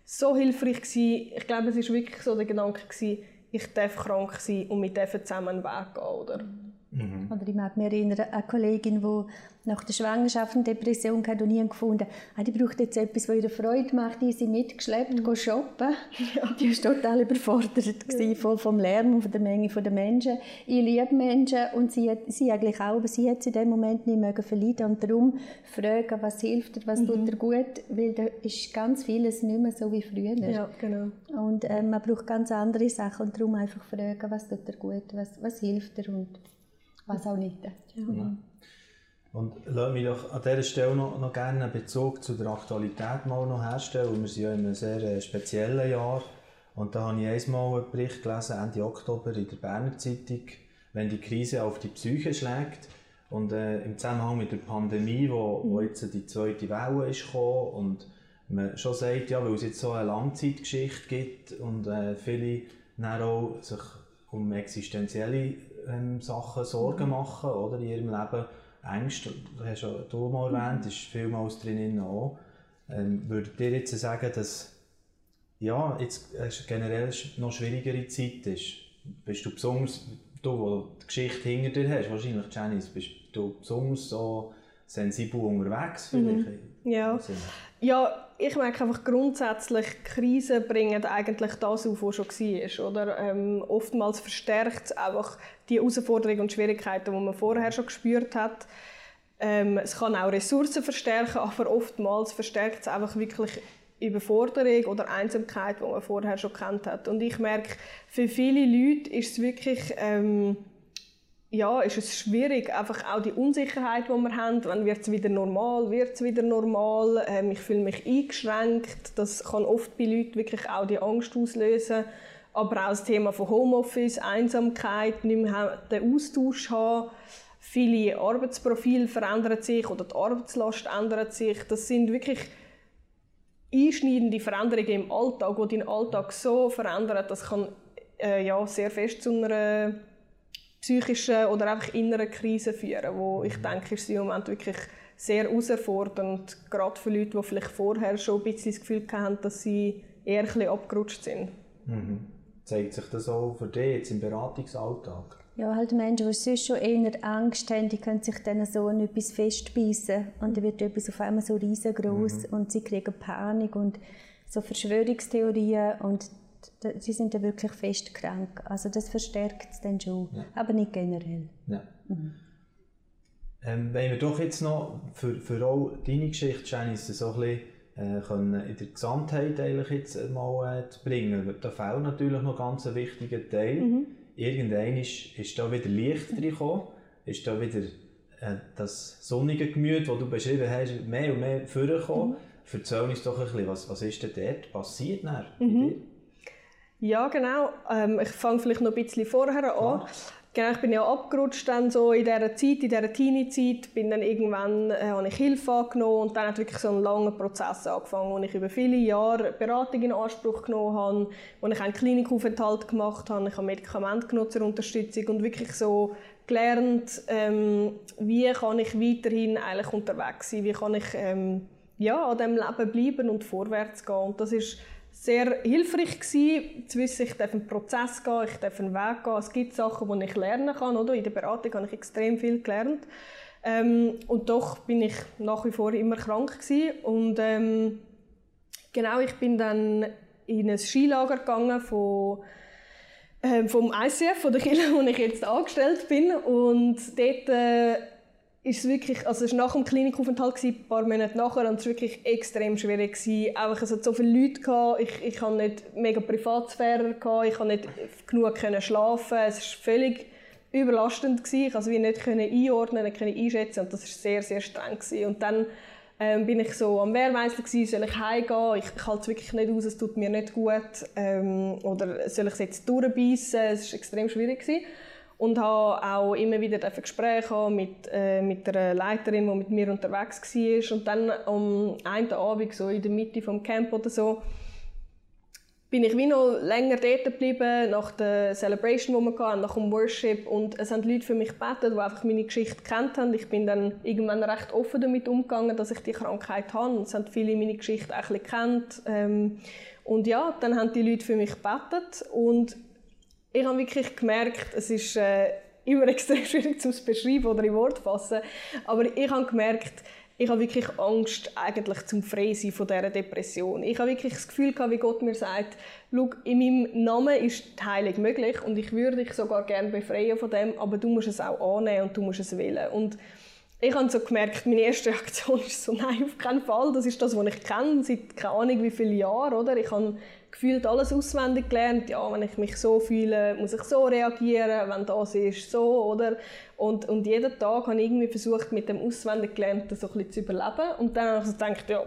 so hilfreich gewesen. Ich glaube, es war wirklich so der Gedanke gewesen, ich darf krank sein und wir dürfen zusammen einen Weg gehen, oder? Mhm. Oder ich mag mich erinnern, eine Kollegin, die nach der Schwangerschaft eine Depression hatte und ich gefunden, ah, die braucht jetzt etwas, was ihr Freude macht, die sie mitgeschleppt, mhm. shoppen. Ja. Die war total überfordert, ja. voll vom Lärm und von der Menge der Menschen. Ich liebe Menschen und sie, sie eigentlich auch, aber sie hat es in dem Moment nicht mögen verleiden und darum fragen, was hilft dir, was mhm. tut dir gut, weil da ist ganz vieles nicht mehr so wie früher. Ja, genau. Und äh, man braucht ganz andere Sachen und darum einfach fragen, was tut dir gut, was, was hilft dir und was auch nicht. Ja. Und lass mich doch an dieser Stelle noch, noch gerne einen Bezug zu der Aktualität mal noch herstellen. Wir sind ja in einem sehr äh, speziellen Jahr. Und da habe ich einmal einen Bericht gelesen, Ende Oktober in der Berner Zeitung, wenn die Krise auf die Psyche schlägt. Und äh, im Zusammenhang mit der Pandemie, wo, wo jetzt die zweite Welle ist gekommen und man schon sagt, ja, weil es jetzt so eine Langzeitgeschichte gibt und äh, viele dann auch sich um existenzielle ähm, Sachen Sorgen mhm. machen oder, in ihrem Leben. Ängste, das hast ja du mal mhm. erwähnt, ist vielmals drin auch. Ähm, würdet ihr jetzt sagen, dass ja, jetzt generell noch schwierigere Zeit ist? Bist du besonders du, wo die Geschichte hinter dir hast, wahrscheinlich, Janice, bist du besonders so sensibel unterwegs vielleicht? Mhm. Ja. ja, ich merke einfach grundsätzlich, Krisen bringen eigentlich das auf, was schon war. Oder? Ähm, oftmals verstärkt es einfach die Herausforderungen und Schwierigkeiten, die man vorher schon gespürt hat. Ähm, es kann auch Ressourcen verstärken, aber oftmals verstärkt es einfach wirklich Überforderung oder Einsamkeit, die man vorher schon kennt hat. Und ich merke, für viele Leute ist es wirklich ähm, ja, ist es schwierig, einfach auch die Unsicherheit, die wir haben, wann wird es wieder normal, wird es wieder normal, ähm, ich fühle mich eingeschränkt, das kann oft bei Leuten wirklich auch die Angst auslösen, aber auch das Thema von Homeoffice, Einsamkeit, nicht mehr den Austausch haben, viele Arbeitsprofile verändern sich oder die Arbeitslast ändert sich, das sind wirklich einschneidende Veränderungen im Alltag, die deinen Alltag so verändern, das kann äh, ja, sehr fest zu einer psychischen oder einfach inneren Krisen führen, wo ich denke, ist im Moment wirklich sehr herausfordernd, gerade für Leute, die vielleicht vorher schon ein bisschen das Gefühl haben, dass sie eher ein bisschen abgerutscht sind. Mhm. Zeigt sich das auch für dich jetzt im Beratungsalltag? Ja, halt Menschen, die sonst schon eher Angst haben, die können sich dann so an etwas festbeissen und dann wird etwas auf einmal so riesengroß mhm. und sie kriegen Panik und so Verschwörungstheorien und sie sind ja wirklich fest krank. Also das verstärkt es dann schon, ja. aber nicht generell. Ja. Mhm. Ähm, wenn wir doch jetzt noch für, für auch deine Geschichte, Janice, so ein bisschen äh, können in der Gesamtheit eigentlich jetzt mal äh, zu bringen. Da fehlt natürlich noch ganz ein wichtiger Teil. Mhm. Irgendwann ist, ist da wieder Licht reingekommen, ist da wieder äh, das sonnige Gemüt, das du beschrieben hast, mehr und mehr vorgekommen. Mhm. Erzähl uns doch ein bisschen, was, was ist denn dort passiert mhm. Ja, genau. Ähm, ich fange vielleicht noch ein bisschen vorher an. Genau, ich bin ja abgerutscht dann so in dieser Zeit, in dieser Teenie-Zeit, bin dann irgendwann, äh, habe ich Hilfe angenommen und dann hat wirklich so ein langer Prozess angefangen, wo ich über viele Jahre Beratung in Anspruch genommen habe, wo ich einen Klinikaufenthalt gemacht habe, ich habe Medikamente genutzt zur Unterstützung und wirklich so gelernt, ähm, wie kann ich weiterhin eigentlich unterwegs sein, wie kann ich ähm, ja, an diesem Leben bleiben und vorwärts gehen? Und das ist sehr hilfreich gewesen, zu wissen, ich darf einen Prozess gehen, ich darf einen Weg gehen. Es gibt Sachen, die ich lernen kann. Oder? In der Beratung habe ich extrem viel gelernt. Ähm, und doch bin ich nach wie vor immer krank gewesen. Und ähm, genau, ich bin dann in ein Skilager gegangen von ähm, vom ICF, von der Kirche, wo ich jetzt angestellt bin. Und dort äh, ist es wirklich, also es war nach dem Klinikaufenthalt, ein paar Monate nachher, und es war wirklich extrem schwierig. Gewesen. Einfach, es hat so viele Leute gehabt, ich, ich hatte nicht mega Privatsphäre, gehabt, ich konnte nicht genug schlafen, es war völlig überlastend. Gewesen. Ich konnte es nicht können einordnen, nicht können einschätzen und das war sehr, sehr streng. Gewesen. Und dann ähm, bin ich so am Wehrmeister soll ich heimgehen, ich, ich halte es wirklich nicht aus, es tut mir nicht gut, ähm, oder soll ich es jetzt durchbeissen, es war extrem schwierig. Gewesen und habe auch immer wieder Gespräche mit, äh, mit der Leiterin, die mit mir unterwegs war. Und dann am einen Abend, so in der Mitte des Camp oder so, bin ich wie noch länger dort geblieben, nach der Celebration, die wir hatten, nach dem Worship. Und es haben Leute für mich gebetet, die einfach meine Geschichte kennt haben. Ich bin dann irgendwann recht offen damit umgegangen, dass ich die Krankheit habe. Und es haben viele meine Geschichte auch ein bisschen gekannt. Ähm, und ja, dann haben die Leute für mich gebetet. Und ich habe wirklich gemerkt, es ist äh, immer extrem schwierig zu beschreiben oder in Wort fassen, aber ich habe gemerkt, ich habe wirklich Angst eigentlich zum Freisein von dieser Depression. Ich habe wirklich das Gefühl gehabt, wie Gott mir sagt, Schau, in meinem Namen ist die Heilung möglich und ich würde dich sogar gerne befreien von dem, aber du musst es auch annehmen und du musst es wählen. Und ich habe so gemerkt, meine erste Reaktion ist so, nein, auf keinen Fall. Das ist das, was ich kenne, seit keine Ahnung wie viele Jahren, oder? Ich habe gefühlt alles auswendig gelernt. Ja, wenn ich mich so fühle, muss ich so reagieren, wenn das ist, so, oder? Und, und jeden Tag habe ich irgendwie versucht, mit dem auswendig Gelernten so ein bisschen zu überleben. Und dann habe ich so gedacht, ja,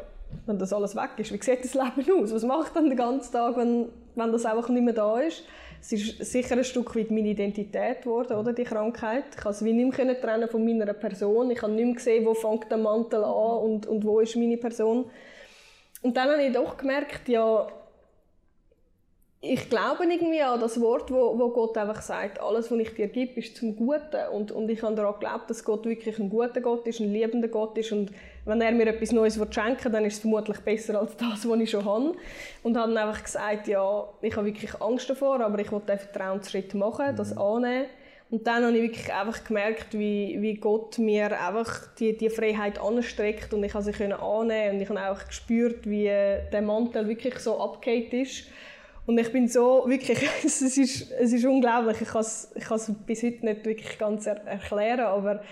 wenn das alles weg ist, wie sieht das Leben aus? Was mache ich dann den ganzen Tag, wenn, wenn das einfach nicht mehr da ist? Es ist sicher ein Stück weit meine Identität geworden, oder, die Krankheit. Ich konnte es wie nicht mehr trennen von meiner Person. Ich habe nicht mehr gesehen, wo fängt der Mantel an und, und wo ist meine Person. Und dann habe ich doch gemerkt, ja, ich glaube irgendwie an das Wort, wo, wo Gott einfach sagt, alles, was ich dir gebe, ist zum Guten. Und, und ich habe daran geglaubt, dass Gott wirklich ein guter Gott ist, ein liebender Gott ist. Und wenn er mir etwas Neues schenken will, dann ist es vermutlich besser als das, was ich schon habe. Und habe dann einfach gesagt, ja, ich habe wirklich Angst davor, aber ich will den Vertrauensschritt machen, das mhm. annehmen. Und dann habe ich wirklich einfach gemerkt, wie, wie Gott mir einfach die, die Freiheit anstreckt und ich konnte sie annehmen und ich habe auch gespürt, wie der Mantel wirklich so abgehakt ist. Und ich bin so, wirklich, es ist, es ist unglaublich, ich kann es, ich kann es bis heute nicht wirklich ganz er erklären, aber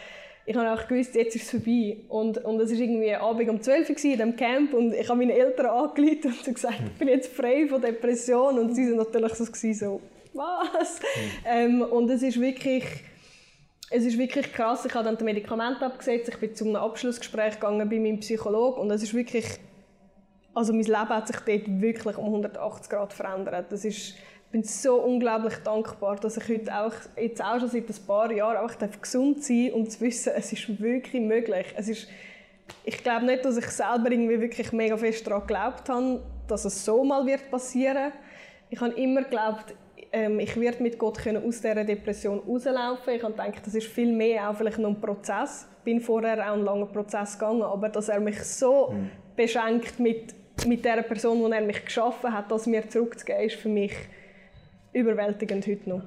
ich habe auch gewusst, jetzt ist es vorbei. Und, und es war irgendwie Abend um 12 Uhr in diesem Camp und ich habe meine Eltern angerufen und gesagt, ich bin jetzt frei von Depression. Und sie waren natürlich so, so was? Mhm. Ähm, und es ist wirklich... Es ist wirklich krass. Ich habe dann das Medikament abgesetzt. Ich bin zu einem Abschlussgespräch gegangen bei meinem Psychologen und es ist wirklich also mein Leben hat sich dort wirklich um 180 Grad verändert. Das ist, bin so unglaublich dankbar, dass ich heute auch, jetzt auch schon seit ein paar Jahren auch gesund sein und zu wissen, es ist wirklich möglich. Es ist, ich glaube nicht, dass ich selber irgendwie wirklich mega fest daran geglaubt habe, dass es so mal wird passieren. Ich habe immer geglaubt, ähm, ich werde mit Gott können aus dieser Depression rauslaufen. Ich habe gedacht, das ist viel mehr auch vielleicht noch ein Prozess. Ich bin vorher auch einen langen Prozess gegangen, aber dass er mich so mhm. beschenkt mit mit der Person, die er mich geschaffen hat, das mir zurückzugeben, ist für mich überwältigend heute noch.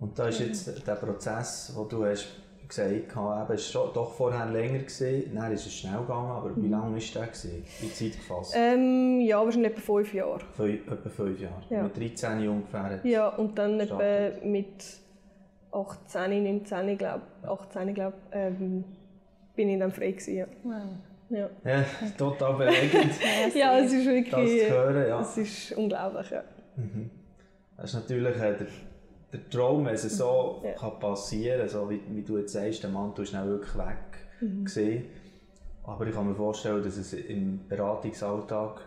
Und da ist jetzt der Prozess, den du hast gesagt hast, eben, ist doch vorher länger gewesen, dann ist es schnell gegangen, aber wie lange war der gewesen, in Zeit gefasst? Ähm, ja, wahrscheinlich etwa fünf Jahre. Fünf, etwa fünf Jahre, ja. mit 13 ungefähr? Ja, und dann etwa mit 18, 19, glaube 18, glaub, ähm, bin ich dann frei gewesen, ja. Wow. Ja. ja total beregend. ja, es ist wirklich. Das zu hören, ja. Es ist unglaublich, ja. Mhm. Das ist natürlich äh, der, der Traum, wenn es so ja. kann passieren kann, so wie, wie du jetzt sagst, der Mann ist schnell wirklich weg mhm. Aber ich kann mir vorstellen, dass es im Beratungsalltag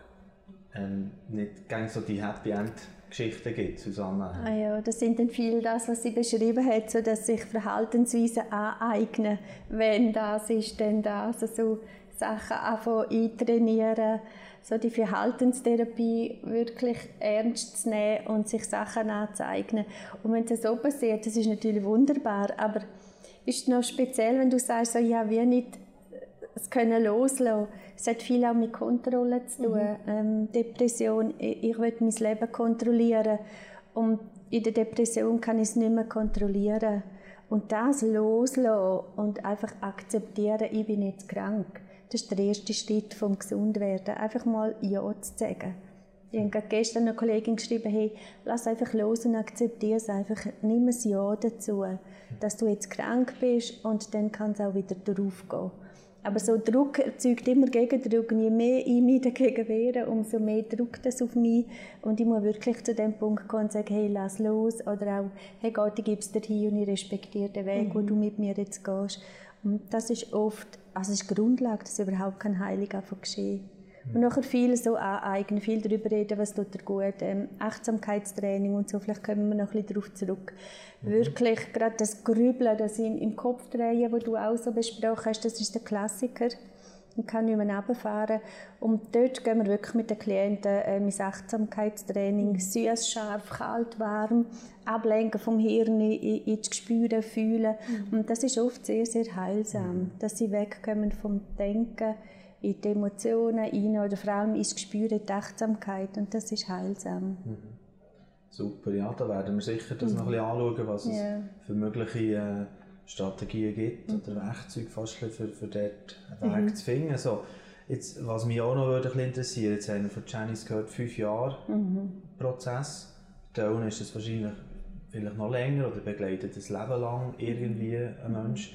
ähm, nicht ganz so die Happy End Geschichten gibt, Susanne? Ah ja, das sind dann viel das, was sie beschrieben hat, so dass sich Verhaltensweisen aneignen, wenn das ist, dann das. Also Sachen anfangen eintrainieren, so die Verhaltenstherapie wirklich ernst zu nehmen und sich Sachen anzueignen. Und wenn das so passiert, das ist natürlich wunderbar, aber ist noch speziell, wenn du sagst, so, ja, wie nicht es können loslassen. Es hat viel auch mit Kontrolle zu tun. Mhm. Ähm, Depression, ich, ich will mein Leben kontrollieren und in der Depression kann ich es nicht mehr kontrollieren. Und das loslassen und einfach akzeptieren, ich bin jetzt krank das ist der erste Schritt vom Gesundwerden. Einfach mal Ja zu sagen. Ich habe gestern eine Kollegin geschrieben, hey, lass einfach los und akzeptiere es einfach. Nimm ein Ja dazu, dass du jetzt krank bist und dann kann es auch wieder drauf gehen. Aber so Druck erzeugt immer Gegendruck. Je mehr ich mich dagegen wehre, umso mehr drückt es auf mich. Und ich muss wirklich zu dem Punkt kommen und sagen, hey, lass los. Oder auch, hey Gott, ich gebe es dir hin und ich respektiere den Weg, mhm. wo du mit mir jetzt gehst. Und das ist oft, also ist die Grundlage, dass überhaupt kein Heilig einfach geschieht. Und nachher viel so aneignen, viel darüber reden, was tut er gut, ähm, Achtsamkeitstraining und so, vielleicht kommen wir noch ein bisschen darauf zurück. Mhm. Wirklich, gerade das Grübeln, das in, im Kopf drehen, was du auch so besprochen hast, das ist der Klassiker und kann nicht mehr runterfahren. Und dort gehen wir wirklich mit den Klienten äh, ins Achtsamkeitstraining, mhm. süß, scharf, kalt, warm, ablenken vom Hirn in, das Spüren, Fühlen. Mhm. Und das ist oft sehr, sehr heilsam, mhm. dass sie wegkommen vom Denken in die Emotionen rein oder vor allem ins Gespür, die Achtsamkeit. Und das ist heilsam. Mhm. Super, ja, da werden wir sicher das noch ein bisschen anschauen, was es für mögliche äh, Strategien gibt mhm. oder Werkzeuge fast für, für dort einen Weg mhm. zu finden. Also, jetzt, was mich auch noch würde interessieren jetzt haben wir von Janice gehört, fünf Jahre mhm. Prozess. Für ist es wahrscheinlich vielleicht noch länger oder begleitet ein Leben lang irgendwie ein mhm. Mensch.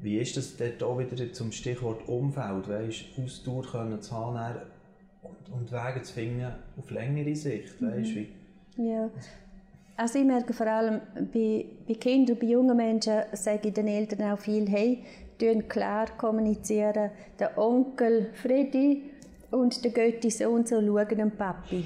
Wie ist das dort auch wieder zum Stichwort Umfeld, weißt, Ausdauer können zu haben und, und Wege zu finden auf längere Sicht, weißt, wie? Ja, also ich merke vor allem bei, bei Kindern und bei jungen Menschen, sage ich den Eltern auch viel, hey, klar kommunizieren, der Onkel Freddy und der Götti so und so schauen den Papi.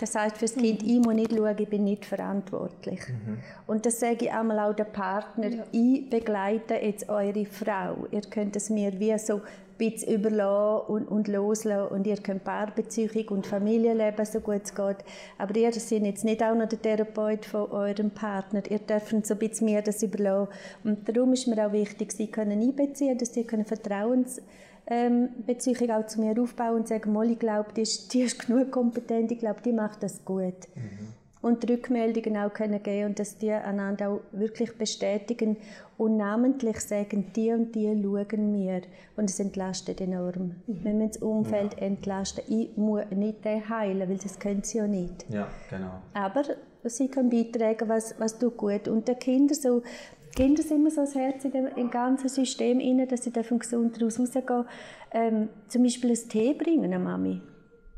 Das heißt für das Kind, mhm. ich muss nicht schauen, ich bin nicht verantwortlich. Mhm. Und das sage ich einmal auch dem Partner, ja. ich begleite jetzt eure Frau. Ihr könnt es mir wie so bisschen überlassen und, und loslassen und ihr könnt Paarbeziehung und Familienleben so gut es geht. Aber ihr seid jetzt nicht auch noch der Therapeut von eurem Partner. Ihr dürft so ein bisschen mehr das überlassen. Und darum ist mir auch wichtig, sie können einbeziehen, dass sie können Vertrauens ähm, Beziehung auch zu mir aufbauen und sagen, Molly glaubt, die ist, die ist genug kompetent, ich glaube, die macht das gut. Mhm. Und die Rückmeldungen auch können geben und dass die einander auch wirklich bestätigen und namentlich sagen, die und die schauen mir und es entlastet enorm. Mhm. Wir müssen das Umfeld ja. entlasten. Ich muss nicht den heilen, weil das können sie ja nicht. Ja, genau. Aber sie können beitragen, was, was tut gut. Und die Kinder so, die Kinder sind immer so das Herz in dem, im ganzen System inne, dass sie dürfen gesund daraus rausgehen. Ähm, zum Beispiel ein Tee bringen, eine Mami.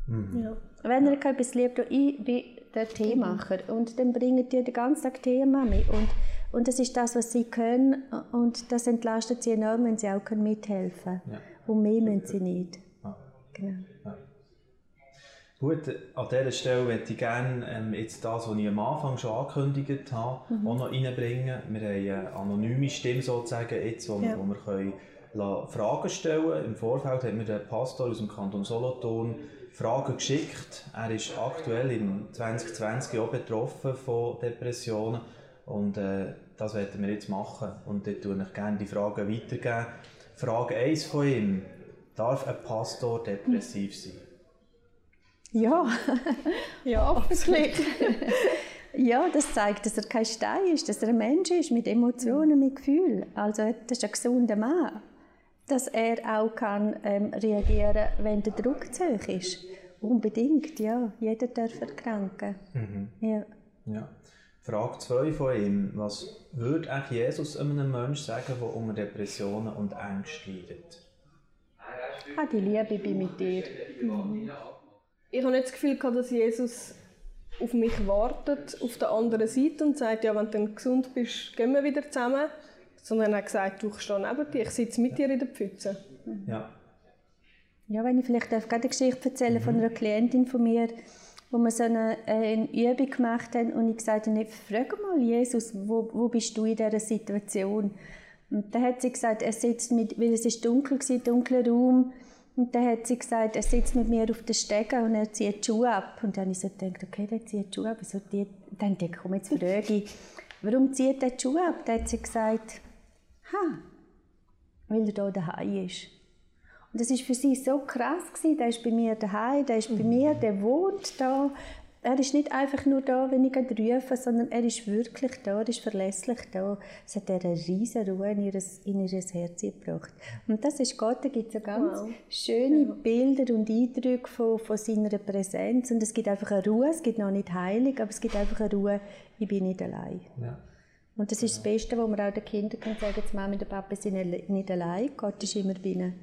Mhm. Ja. Wenn er etwas liebt, ich bin der Teemacher. Und dann bringen die den ganzen Tag Tee Mami. Und, und das ist das, was sie können. Und das entlastet sie enorm, wenn sie auch mithelfen können. Ja. Und mehr müssen sie nicht. Ja. Genau. Ja. Gut, an dieser Stelle möchte ich gerne ähm, jetzt das, was ich am Anfang schon angekündigt habe, mhm. auch noch reinbringen. Wir haben eine anonyme Stimme sozusagen jetzt, wo, ja. wo wir können Fragen stellen können. Im Vorfeld hat mir der Pastor aus dem Kanton Solothurn Fragen geschickt. Er ist aktuell im 2020 auch betroffen von Depressionen und äh, das werden wir jetzt machen. Und dort tue ich gerne die Fragen weitergeben. Frage 1 von ihm. Darf ein Pastor depressiv sein? Ja. ja, offensichtlich. ja, das zeigt, dass er kein Stein ist, dass er ein Mensch ist mit Emotionen, mit Gefühlen. Also das ist ein gesunder Mann dass er auch kann, ähm, reagieren kann, wenn der Druck zu hoch ist. Unbedingt, ja. Jeder darf erkranken. Mhm. Ja. ja. Frage 2 von ihm. Was würde eigentlich Jesus einem Menschen sagen, der unter Depressionen und Ängsten leidet? Ah, die Liebe bin mit dir. Mhm. Ich habe nicht das Gefühl, dass Jesus auf mich wartet, auf der anderen Seite und sagt, ja, wenn du gesund bist, gehen wir wieder zusammen sondern er hat gesagt, du stehst neben dir, ich sitze mit dir in der Pfütze. Ja. Ja, wenn ich vielleicht darf gerade eine Geschichte erzählen mhm. von einer Klientin von mir, wo wir so eine, eine Übung gemacht haben und ich gesagt habe, frag mal Jesus, wo, wo bist du in dieser Situation? Und dann hat sie gesagt, er sitzt mit, weil es ist dunkel war, dunkler Raum, und dann hat sie gesagt, er sitzt mit mir auf der Stege und er zieht die Schuhe ab. Und dann habe ich so gedacht, okay, der zieht die Schuhe ab. Die, dann denke ich, komm, jetzt frage ich, warum zieht er die Schuhe ab? Dann hat sie gesagt, ha, weil er hier daheim ist. Und das war für sie so krass gewesen. Der ist bei mir daheim, der ist mhm. bei mir, der wohnt da. Er ist nicht einfach nur da, wenn ich rufe, sondern er ist wirklich da, er ist verlässlich da. Es hat eine riesige Ruhe in ihr, in ihr Herz gebracht. Und das ist Gott, da gibt es so ganz wow. schöne ja. Bilder und Eindrücke von, von seiner Präsenz. Und es gibt einfach eine Ruhe, es gibt noch nicht heilig, aber es gibt einfach eine Ruhe, ich bin nicht allein. Ja. Und das ist das Beste, was man auch den Kindern kann sagen kann, Mama und der Papa sind nicht allein, Gott ist immer bei ihnen.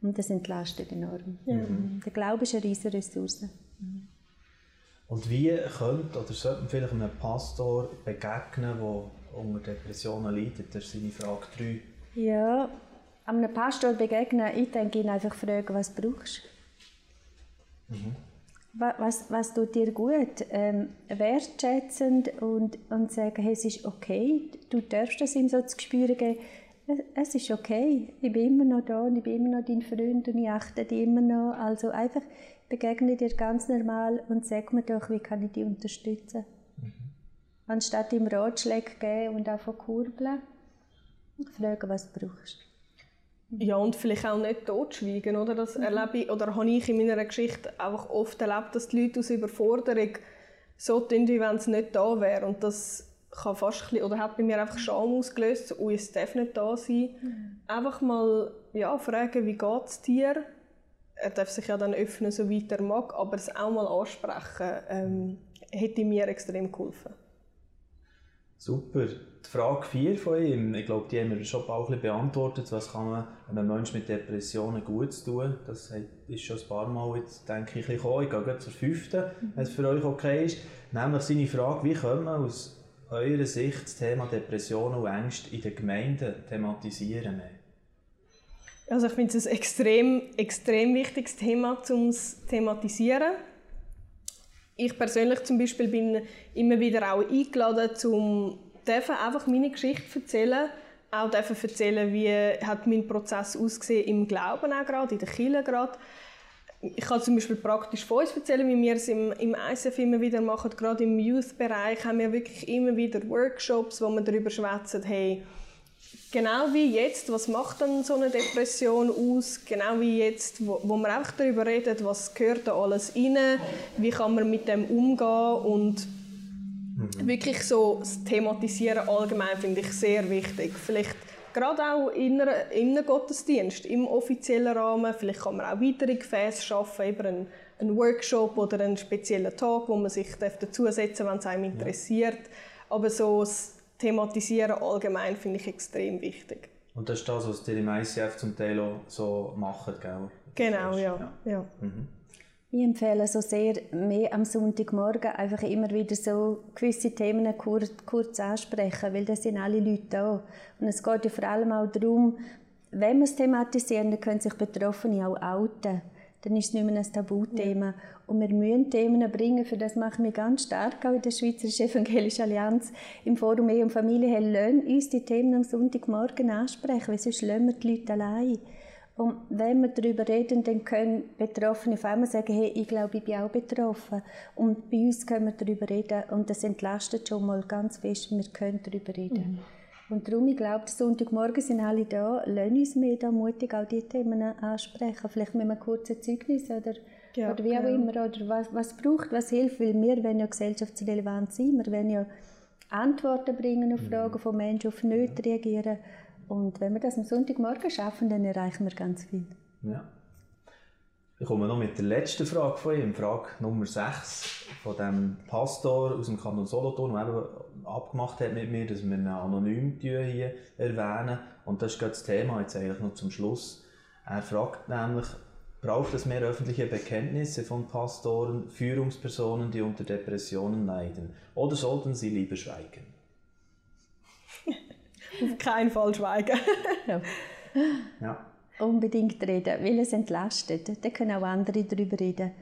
Und das entlastet enorm. Ja. Mhm. Der Glaube ist eine riesige Ressource. Mhm. Und wie könnte oder sollte man vielleicht einem Pastor begegnen, der unter Depressionen leidet? Das ist seine Frage 3. Ja, einem Pastor begegnen, ich denke ihn einfach fragen, was brauchst du? Mhm was, was tut dir gut? Ähm, wertschätzend und, und sagen, hey, es ist okay, du darfst es ihm so zu spüren geben, es ist okay, ich bin immer noch da und ich bin immer noch dein Freund und ich achte dich immer noch. Also einfach begegne dir ganz normal und sag mir doch, wie kann ich dich unterstützen. Mhm. Anstatt ihm Ratschläge geben und auch von kurbeln, fragen, was du brauchst. Ja, und vielleicht auch nicht totschweigen, oder? Das mhm. erlebe ich, oder habe ich in meiner Geschichte einfach oft erlebt, dass die Leute aus Überforderung so tun, wie wenn es nicht da wäre. Und das kann fast bisschen, oder hat bei mir einfach Scham ausgelöst, so, es darf nicht da sein. Mhm. Einfach mal ja, fragen, wie geht es dir? Er darf sich ja dann öffnen, so weit er mag, aber es auch mal ansprechen, ähm, hätte mir extrem geholfen. Super. Die Frage 4 von ihm, ich glaube, die haben wir schon bald ein beantwortet. Was kann man einem Menschen mit Depressionen gut tun? Das ist schon ein paar Mal, jetzt denke ich, gekommen. Ich gehe zur fünften, mhm. wenn es für euch okay ist. Nämlich seine Frage, wie können wir aus eurer Sicht das Thema Depressionen und Ängste in den Gemeinden thematisieren? Also ich finde es ein extrem, extrem wichtiges Thema, um es zu thematisieren ich persönlich zum Beispiel bin immer wieder auch eingeladen, um einfach meine Geschichte erzählen, auch erzählen, wie hat mein Prozess ausgesehen im Glauben auch gerade, in der Kirche gerade. Ich kann zum Beispiel praktisch von uns erzählen, wie wir es im, im ISF immer wieder machen. Gerade im Youth-Bereich haben wir wirklich immer wieder Workshops, wo wir darüber schwätzen, hey, Genau wie jetzt, was macht dann so eine Depression aus? Genau wie jetzt, wo, wo man einfach darüber redet, was gehört da alles rein, wie kann man mit dem umgehen und Mhm. Wirklich so das Thematisieren allgemein finde ich sehr wichtig. Vielleicht gerade auch in, einem Gottesdienst, im offiziellen Rahmen. Vielleicht kann man auch weitere Gefäße schaffen, über einen, einen, Workshop oder einen speziellen Tag, wo man sich dazusetzen darf, wenn es einem interessiert. Ja. Aber so das Thematisieren allgemein finde ich extrem wichtig. Und das ist das, was ihr im ICF zum Teil auch so macht, gell? Genau, ja. ja. ja. Mhm. Ich empfehle so sehr mehr am Sonntagmorgen einfach immer wieder so gewisse Themen kurz, kurz ansprechen, weil das sind alle Leute da. Und es geht ja vor allem auch darum, wenn wir es thematisieren, dann können sich Betroffene auch outen. Dann ist es nicht mehr ein Tabuthema. Ja. Und wir müssen Themen bringen, für das machen wir ganz stark auch in der Schweizerischen Evangelischen Allianz im Forum Ehe und Familie. Hey, lassen uns die Themen am Sonntagmorgen ansprechen, weil sonst lassen wir die Leute allein. Und wenn wir darüber reden, dann können Betroffene auf einmal sagen, hey, ich glaube, ich bin auch betroffen. Und bei uns können wir darüber reden und das entlastet schon mal ganz fest, wir können darüber reden. Mhm. Und darum, ich glaube, Sonntagmorgen sind alle da, lassen uns mehr da mutig auch diese Themen ansprechen. Vielleicht mit einem kurzen Zeugnis oder, ja, oder wie auch immer. Oder was, was braucht, was hilft, weil wir wollen ja gesellschaftsrelevant sein, wir wollen ja Antworten bringen auf mhm. Fragen von Menschen, auf Nöte reagieren. Und wenn wir das am Sonntagmorgen schaffen, dann erreichen wir ganz viel. Ja. Ich komme noch mit der letzten Frage von ihm, Frage Nummer 6 von dem Pastor aus dem Kanton Solothurn, der eben abgemacht hat mit mir, dass wir ihn anonym hier erwähnen. Und das ist gerade das Thema jetzt eigentlich noch zum Schluss. Er fragt nämlich, braucht es mehr öffentliche Bekenntnisse von Pastoren, Führungspersonen, die unter Depressionen leiden? Oder sollten sie lieber schweigen? Auf keinen Fall schweigen. ja. ja. Unbedingt reden, weil es entlastet. Dann können auch andere darüber reden.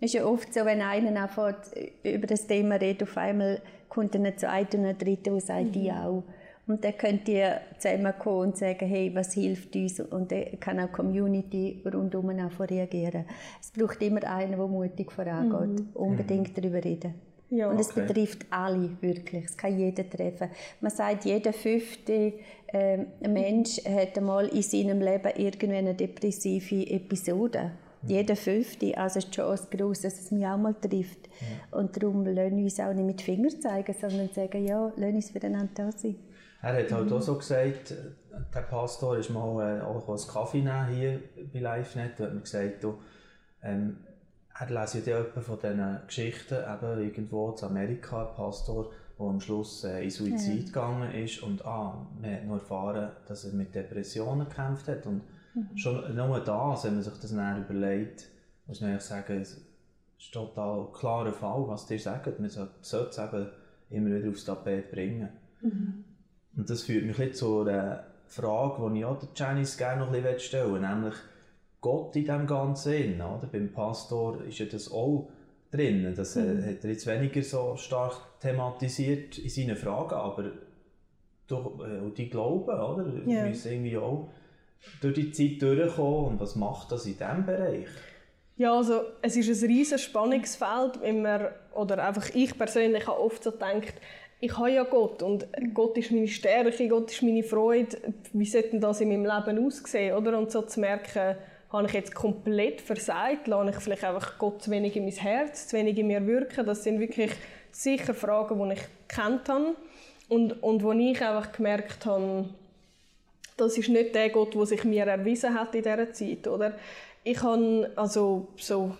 Es ist ja oft so, wenn einer anfängt, über das Thema redet, auf einmal kommt ein zweiter und ein dritter und sagt, mhm. auch. Und dann könnt ihr zusammenkommen und sagen, hey, was hilft uns? Und dann kann auch die Community rundum auch reagieren. Es braucht immer einen, der mutig vorangeht. Mhm. Unbedingt darüber reden. Ja, und es okay. betrifft alle wirklich. Es kann jeder treffen. Man sagt, jeder fünfte äh, Mensch hat einmal in seinem Leben irgendwie eine depressive Episode. Mhm. Jeder fünfte. Also ist Chance groß, dass es mich auch mal trifft. Ja. Und darum lassen wir uns auch nicht mit Finger zeigen, sondern sagen, ja, lassen uns füreinander da sein. Er hat halt mhm. auch so gesagt, der Pastor ist mal äh, auch einen Kaffee nehmen hier bei LiveNet. Da hat mir gesagt, du, ähm, er lese ja von diesen Geschichten, eben irgendwo in Amerika, ein Pastor, der am Schluss äh, in Suizid ja. gegangen ist und ah, man hat nur erfahren, dass er mit Depressionen gekämpft hat. Und mhm. schon nur das, wenn man sich das näher überlegt, muss man eigentlich sagen, es ist ein total klarer Fall, was dir sagt. Man sollte es eben immer wieder aufs Tapet bringen. Mhm. Und das führt mich zu einer Frage, die ich auch der Janice gerne noch ein bisschen stellen möchte, nämlich Gott in dem Ganzen oder? Beim Pastor ist ja das auch drin. Das mhm. hat er jetzt weniger so stark thematisiert in seinen Fragen, aber durch, äh, die Glauben, oder? Yeah. müssen irgendwie auch durch die Zeit durchkommen. Und was macht das in diesem Bereich? Ja, also es ist ein riesiges Spannungsfeld, wenn man, oder einfach ich persönlich habe oft so gedacht, ich habe ja Gott und Gott ist meine Stärke, Gott ist meine Freude. Wie sollte das in meinem Leben aussehen, oder? Und so zu merken, habe ich jetzt komplett versagt? Lasse ich vielleicht einfach Gott zu wenig in mein Herz, zu wenig in mir wirken? Das sind wirklich sicher Fragen, die ich kennt habe und, und wo ich einfach gemerkt habe, das ist nicht der Gott, der sich mir erwiesen hat in dieser Zeit. Oder? Ich habe also so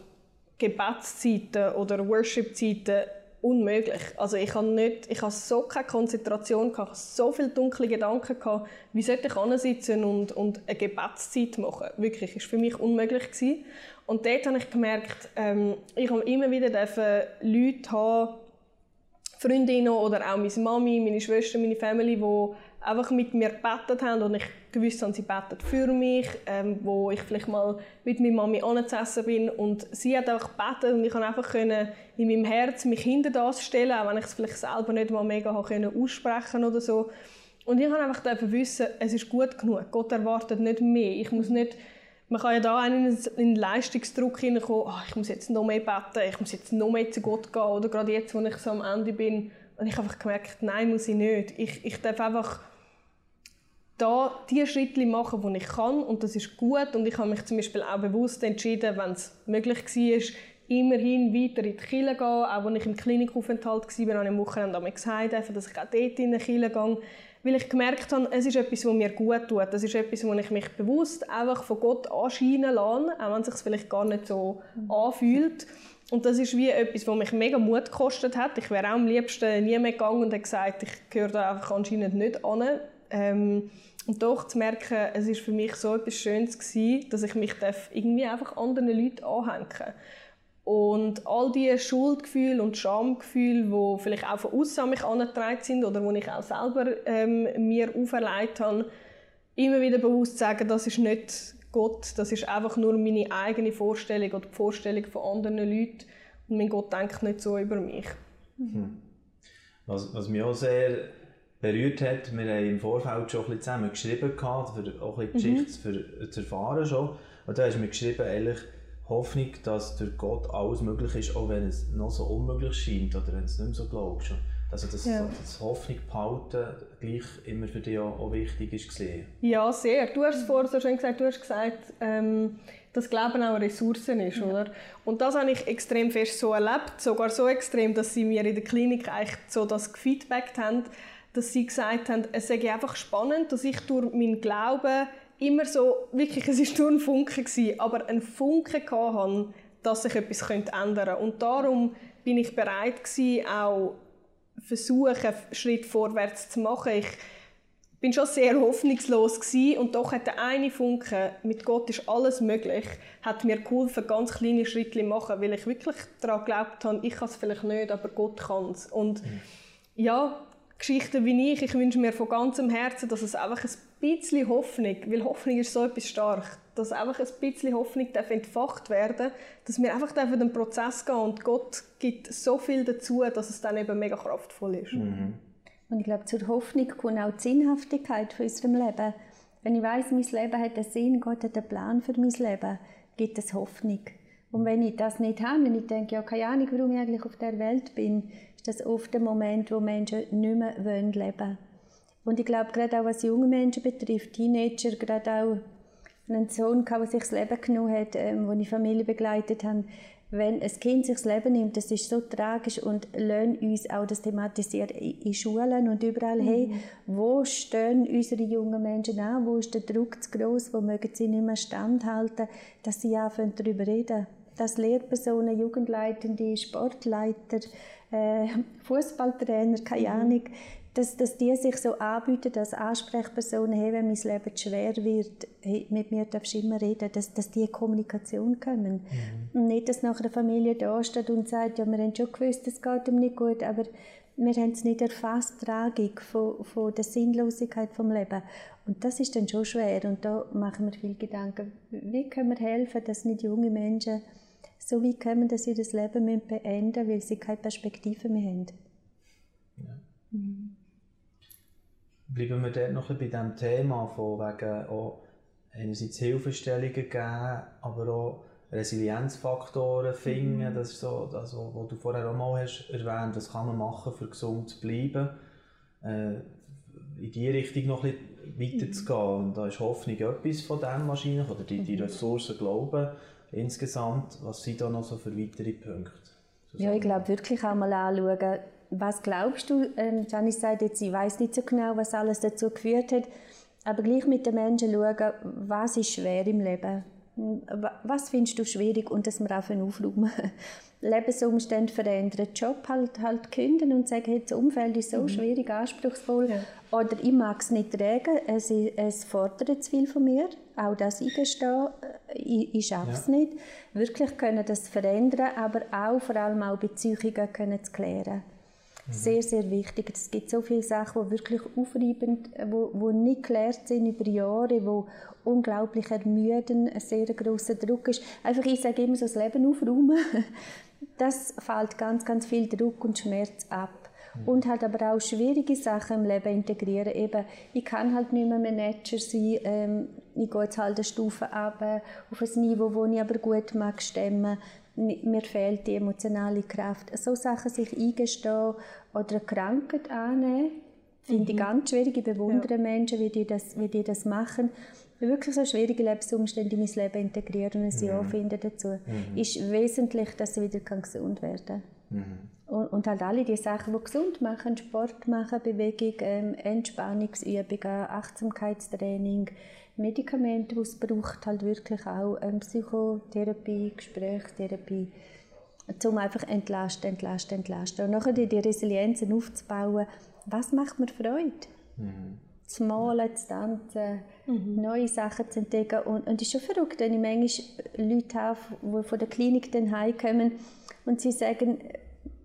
Gebetszeiten oder Worship-Zeiten unmöglich. Also ich habe nicht, ich habe so keine Konzentration gehabt, so viele dunkle Gedanken gehabt, wie sollte ich sitzen und, und eine Gebetszeit machen. Wirklich, ist für mich unmöglich gewesen. Und dort habe ich gemerkt, ähm, ich habe immer wieder Leute haben, Freundinnen oder auch meine Mami, meine Schwester, meine Family, die einfach mit mir gebetet haben und ich gewusst habe, sie beten für mich, ähm, wo ich vielleicht mal mit meiner Mami angesessen bin und sie hat einfach gebetet und ich konnte einfach können in meinem Herz mich hinter das stellen, auch wenn ich es vielleicht selber nicht mal mega können aussprechen oder so. Und ich habe einfach wissen, es ist gut genug. Gott erwartet nicht mehr. Ich muss nicht man kann ja da in einen Leistungsdruck hineinkommen, oh, ich muss jetzt noch mehr beten, ich muss jetzt noch mehr zu Gott gehen oder gerade jetzt, wo ich so am Ende bin. Und ich habe einfach gemerkt, nein, muss ich nicht. Ich, ich darf einfach da die Schritte machen, die ich kann und das ist gut und ich habe mich zum Beispiel auch bewusst entschieden, wenn es möglich war, immerhin weiter in die Kirche gehen. Auch als ich im Klinikaufenthalt war, habe ich am Wochenende gesagt, dass ich auch dort in die Kirche gehe. Weil ich gemerkt habe, es ist etwas, was mir gut tut. Es ist etwas, wo ich mich bewusst einfach von Gott anscheinen lasse, auch wenn es sich vielleicht gar nicht so anfühlt. Und das ist wie etwas, was mich mega Mut gekostet hat. Ich wäre auch am liebsten nie mehr gegangen und hätte gesagt, ich gehöre da einfach anscheinend nicht an. Ähm, und doch zu merken, es ist für mich so etwas Schönes gewesen, dass ich mich irgendwie einfach anderen Leuten anhängen darf. Und all diese Schuldgefühle und Schamgefühle, die vielleicht auch von außen an mich angetragen sind oder die ich auch selber ähm, mir auferlegt habe, immer wieder bewusst sagen, das ist nicht Gott, das ist einfach nur meine eigene Vorstellung oder die Vorstellung von anderen Leuten. Und mein Gott denkt nicht so über mich. Hm. Was, was mich auch sehr berührt hat, wir haben im Vorfeld schon ein bisschen zusammen geschrieben, gehabt, für auch ein bisschen mhm. Geschichte zu erfahren schon. Und da hast du mir geschrieben, ehrlich, Hoffnung, dass durch Gott alles möglich ist, auch wenn es noch so unmöglich scheint oder wenn es nicht mehr so glaubst. Also das, ja. das Hoffnung behalten gleich immer für dich auch, auch wichtig ist gesehen. Ja, sehr. Du hast es vorher so schön gesagt, du hast gesagt, ähm, dass Glauben auch eine Ressource ist, ja. oder? Und das habe ich extrem fest so erlebt, sogar so extrem, dass sie mir in der Klinik eigentlich so das gefeedbackt haben, dass sie gesagt haben, es sei einfach spannend, dass ich durch meinen Glauben immer so, wirklich, es war nur ein Funke, gewesen, aber ein Funke hatte, dass sich etwas ändern könnte. Und darum bin ich bereit gewesen, auch versuchen, einen Schritt vorwärts zu machen. Ich bin schon sehr hoffnungslos gewesen, und doch hat der eine Funke, mit Gott ist alles möglich, hat mir geholfen, ganz kleine Schritte zu machen, weil ich wirklich daran geglaubt habe, ich kann es vielleicht nicht, aber Gott kann es. Und mhm. ja, Geschichten wie ich, ich wünsche mir von ganzem Herzen, dass es einfach ein bisschen Hoffnung, weil Hoffnung ist so etwas stark, dass einfach ein bisschen Hoffnung darf entfacht werden dass wir einfach in den Prozess gehen und Gott gibt so viel dazu, dass es dann eben mega kraftvoll ist. Mhm. Und ich glaube, zur Hoffnung kommt auch die Sinnhaftigkeit von unserem Leben. Wenn ich weiß, mein Leben hat einen Sinn, Gott hat einen Plan für mein Leben, gibt es Hoffnung. Und wenn ich das nicht habe, wenn ich denke, ja, keine Ahnung, warum ich eigentlich auf der Welt bin, ist das oft der Moment, wo Menschen nicht mehr leben wollen. Und ich glaube, gerade auch was junge Menschen betrifft, Teenager, gerade auch einen Sohn, der sich das Leben genommen hat, ähm, wo ich Familie begleitet habe, wenn ein Kind sich das Leben nimmt, das ist so tragisch und lernen uns auch das thematisieren in Schulen und überall, mhm. hey, wo stehen unsere jungen Menschen an, wo ist der Druck zu groß, wo mögen sie nicht mehr standhalten, dass sie anfangen darüber reden. Dass Lehrpersonen, Jugendleitende, Sportleiter, äh, Fußballtrainer, keine mhm. Ahnung, dass, dass die sich so anbieten als Ansprechpersonen, hey, wenn mein Leben schwer wird, hey, mit mir darfst du immer reden, dass, dass die Kommunikation können. Mhm. Und nicht, dass nachher eine Familie da steht und sagt, ja, wir haben schon gewusst, es geht ihm nicht gut, aber wir haben es nicht erfasst, Tragik von, von der Sinnlosigkeit vom Leben. Und das ist dann schon schwer und da machen wir viel Gedanken, wie können wir helfen, dass nicht junge Menschen so weit kommen, dass sie das Leben beenden müssen, weil sie keine Perspektive mehr haben. Ja. Mhm bleiben wir dort noch ein bei diesem Thema von wegen auch einerseits Hilfestellungen geben, aber auch Resilienzfaktoren finden. Mhm. Das ist so, das, was du vorher auch mal hast erwähnt, was kann man machen, um gesund zu bleiben. Äh, in diese Richtung noch ein bisschen weiterzugehen. Und da ist Hoffnung etwas von dem wahrscheinlich, oder die, die mhm. Ressourcen Glauben insgesamt. Was sind da noch so für weitere Punkte? Ja, ich glaube wirklich auch mal anschauen, was glaubst du? Ähm, Janice sagt jetzt, sie weiß nicht so genau, was alles dazu geführt hat, aber gleich mit den Menschen schauen, was ist schwer im Leben? Was findest du schwierig und dass wir auch aufräumen? Lebensumstände verändern, Job halt, halt künden und sagen, hey, das Umfeld ist so mhm. schwierig, anspruchsvoll. Ja. Oder ich mag es nicht tragen, es, es fordert zu viel von mir. Auch das eingestehen, äh, ich, ich schaffe es ja. nicht. Wirklich können das verändern, aber auch vor allem auch Beziehungen können zu klären. Mhm. Sehr, sehr wichtig. Es gibt so viele Sachen, die wirklich aufreibend, wo, wo nicht geklärt sind über Jahre, wo unglaublich ermüdend, ein sehr grosser Druck ist. Einfach, ich sage immer so, das Leben aufräumen, das fällt ganz, ganz viel Druck und Schmerz ab. Mhm. Und halt aber auch schwierige Sachen im Leben integrieren. Eben, ich kann halt nicht mehr Manager sein, ähm, ich gehe jetzt halt eine Stufe ab auf ein Niveau, wo ich aber gut mag stemmen mir fehlt die emotionale Kraft. So Sachen sich eingestehen oder eine Krankheit annehmen, Finde ich ganz schwierig. Ich bewundere ja. Menschen, wie die, das, wie die das machen. Wirklich so schwierige Lebensumstände in mein Leben integrieren und ein mhm. Ja finden dazu. Mhm. Ist wesentlich, dass sie wieder gesund werden kann. Mhm. Und, und, halt alle die Sachen, die gesund machen, Sport machen, Bewegung, ähm, Entspannungsübungen, Achtsamkeitstraining, Medikamente, die es braucht, halt wirklich auch ähm, Psychotherapie, Gesprächstherapie, um einfach entlasten, entlasten, entlasten. Und nachher die, die Resilienzen aufzubauen, was macht mir Freude? Mhm. Zu malen, zu tanzen, mhm. neue Sachen zu entdecken. Und, und es ist schon verrückt, wenn ich manchmal Leute habe, die von der Klinik dann heimkommen und sie sagen,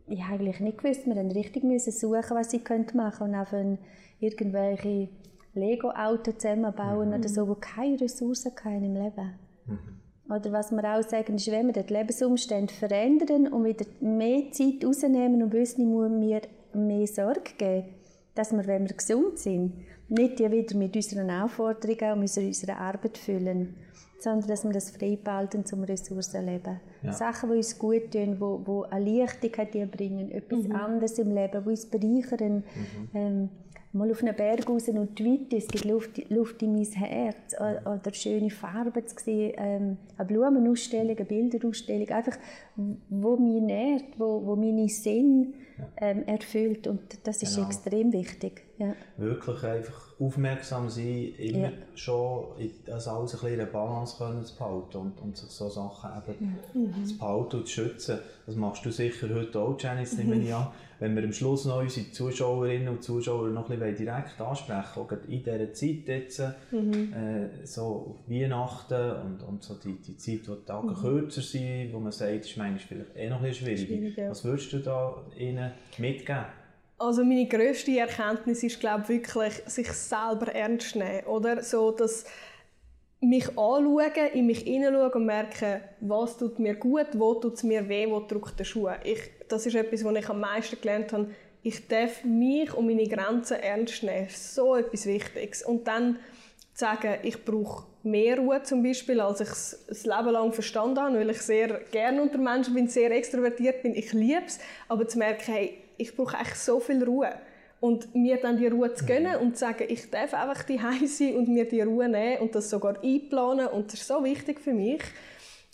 ich habe eigentlich nicht gewusst, wir mussten richtig müssen suchen, was sie machen könnten. Und auch irgendwelche Lego-Autos zusammenbauen mhm. oder so, die keine Ressourcen haben im Leben. Mhm. Oder was wir auch sagen, ist, wenn wir die Lebensumstände verändern und wieder mehr Zeit rausnehmen und wissen, muss mir mehr Sorge geben, dass wir, wenn wir gesund sind, nicht wieder mit unseren Anforderungen und unserer Arbeit füllen, sondern dass wir das frei behalten zum Ressourcenleben. Ja. Sachen, die uns gut tun, die, die eine Leichtigkeit bringen, etwas mhm. anderes im Leben, die uns bereichern. Mhm. Ähm, mal auf einen Berg raus und die es gibt Luft, Luft in mein Herz oder schöne Farben zu sehen, ähm, eine Blumenausstellung, eine Bilderausstellung, einfach, wo mich nährt, wo, wo meine Sinne ähm, erfüllt und das ist genau. extrem wichtig. Ja. Wirklich einfach aufmerksam sein, immer ja. schon das alles ein bisschen in der Balance können zu behalten und, und sich so Sachen eben mhm. zu behalten und zu schützen. Das machst du sicher heute auch, Janice, nehme ich an. Wenn wir am Schluss noch unsere Zuschauerinnen und Zuschauer noch ein bisschen direkt ansprechen, auch in dieser Zeit jetzt, mhm. äh, so Weihnachten und, und so die, die Zeit, wo die Tage mhm. kürzer sind, wo man sagt, ist manchmal vielleicht eh noch ein bisschen schwierig. schwierig ja. Was würdest du da ihnen mitgeben? Also meine grösste Erkenntnis ist, glaube wirklich, sich selber ernst nehmen, oder? So, dass mich anschauen, in mich hineinschauen und merken, was tut mir gut, wo tut es mir weh, wo drückt der Schuh. Ich, das ist etwas, was ich am meisten gelernt habe. Ich darf mich und meine Grenzen ernst nehmen. So etwas Wichtiges. Und dann sagen, ich brauche mehr Ruhe zum Beispiel, als ich es das Leben lang verstanden habe, weil ich sehr gerne unter Menschen bin, sehr extrovertiert bin. Ich liebe es, aber zu merken, hey, ich brauche echt so viel Ruhe. Und mir dann die Ruhe zu gönnen und zu sagen, ich darf einfach die sein und mir die Ruhe nehmen und das sogar einplanen und das ist so wichtig für mich.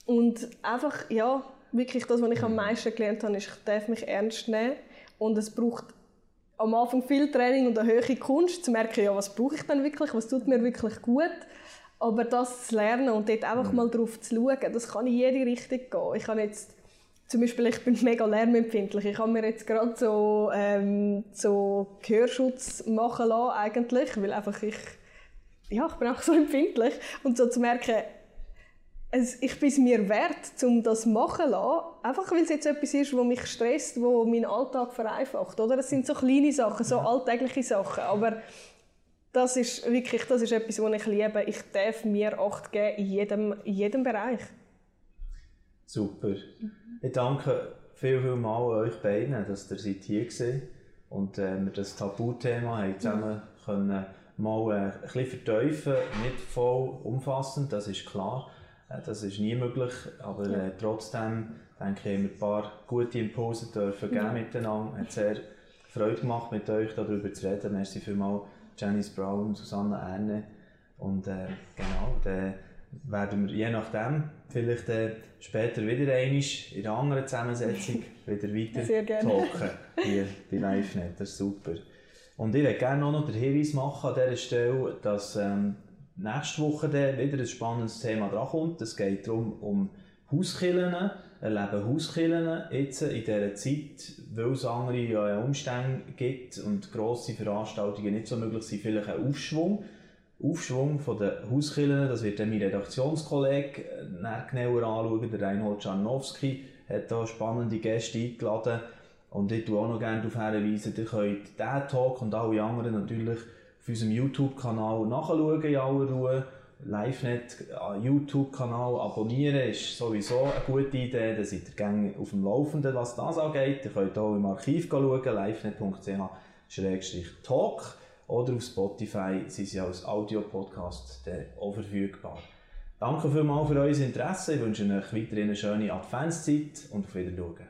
Und einfach, ja, wirklich das, was ich am meisten gelernt habe, ist, ich darf mich ernst nehmen und es braucht am Anfang viel Training und eine hohe Kunst, zu merken, ja, was brauche ich denn wirklich, was tut mir wirklich gut. Aber das zu lernen und dort einfach mal drauf zu schauen, das kann in jede Richtung gehen. Ich kann jetzt zum Beispiel, ich bin mega lärmempfindlich. Ich habe mir jetzt gerade so, ähm, so Gehörschutz machen lassen, eigentlich, weil einfach ich, ja, ich bin auch so empfindlich. Und so zu merken, es, ich bin es mir wert, um das machen zu lassen, einfach weil es jetzt etwas ist, was mich stresst, wo meinen Alltag vereinfacht. Oder? Das sind so kleine Sachen, so alltägliche Sachen, aber das ist wirklich das ist etwas, was ich liebe. Ich darf mir Acht geben in jedem, in jedem Bereich. Super. Ich danke viel, viel mal euch beiden, dass ihr seid hier seid und äh, wir das Tabuthema haben zusammen können mal äh, ein bisschen vertiefen, nicht voll umfassend, das ist klar, äh, das ist nie möglich, aber äh, trotzdem denke ich, haben wir ein paar gute Impulse dürfen geben ja. miteinander. Hat sehr Freude gemacht, mit euch darüber zu reden. Merci vielmals Janice Brown, Susanne Erne und äh, genau, der werden wir je nachdem vielleicht äh, später wieder einmal in einer anderen Zusammensetzung wieder weiter talken hier bei LiveNet. Das ist super. Und ich würde gerne noch den Hinweis machen an dieser Stelle, dass ähm, nächste Woche dann wieder ein spannendes Thema drankommt. Es geht darum, um Hauskillen, erleben Hauskillen jetzt in dieser Zeit, weil es andere Umstände gibt und grosse Veranstaltungen nicht so möglich sind, vielleicht ein Aufschwung. Aufschwung von den Hauskillen, das wird dann mein Redaktionskollege äh, genauer anschauen, der Reinhold Czarnowski hat da spannende Gäste eingeladen und ich tue auch noch gerne darauf hinweisen, ihr könnt diesen Talk und alle anderen natürlich auf unserem YouTube-Kanal nachschauen in aller Ruhe. LiveNet äh, YouTube-Kanal abonnieren ist sowieso eine gute Idee, dann seid ihr gerne auf dem Laufenden, was das angeht. Ihr könnt auch im Archiv schauen, livenet.ch-talk oder auf Spotify sind sie als Audio-Podcast auch verfügbar. Danke vielmals für euer Interesse. Ich wünsche euch weiterhin eine schöne Adventszeit und auf Wiedersehen.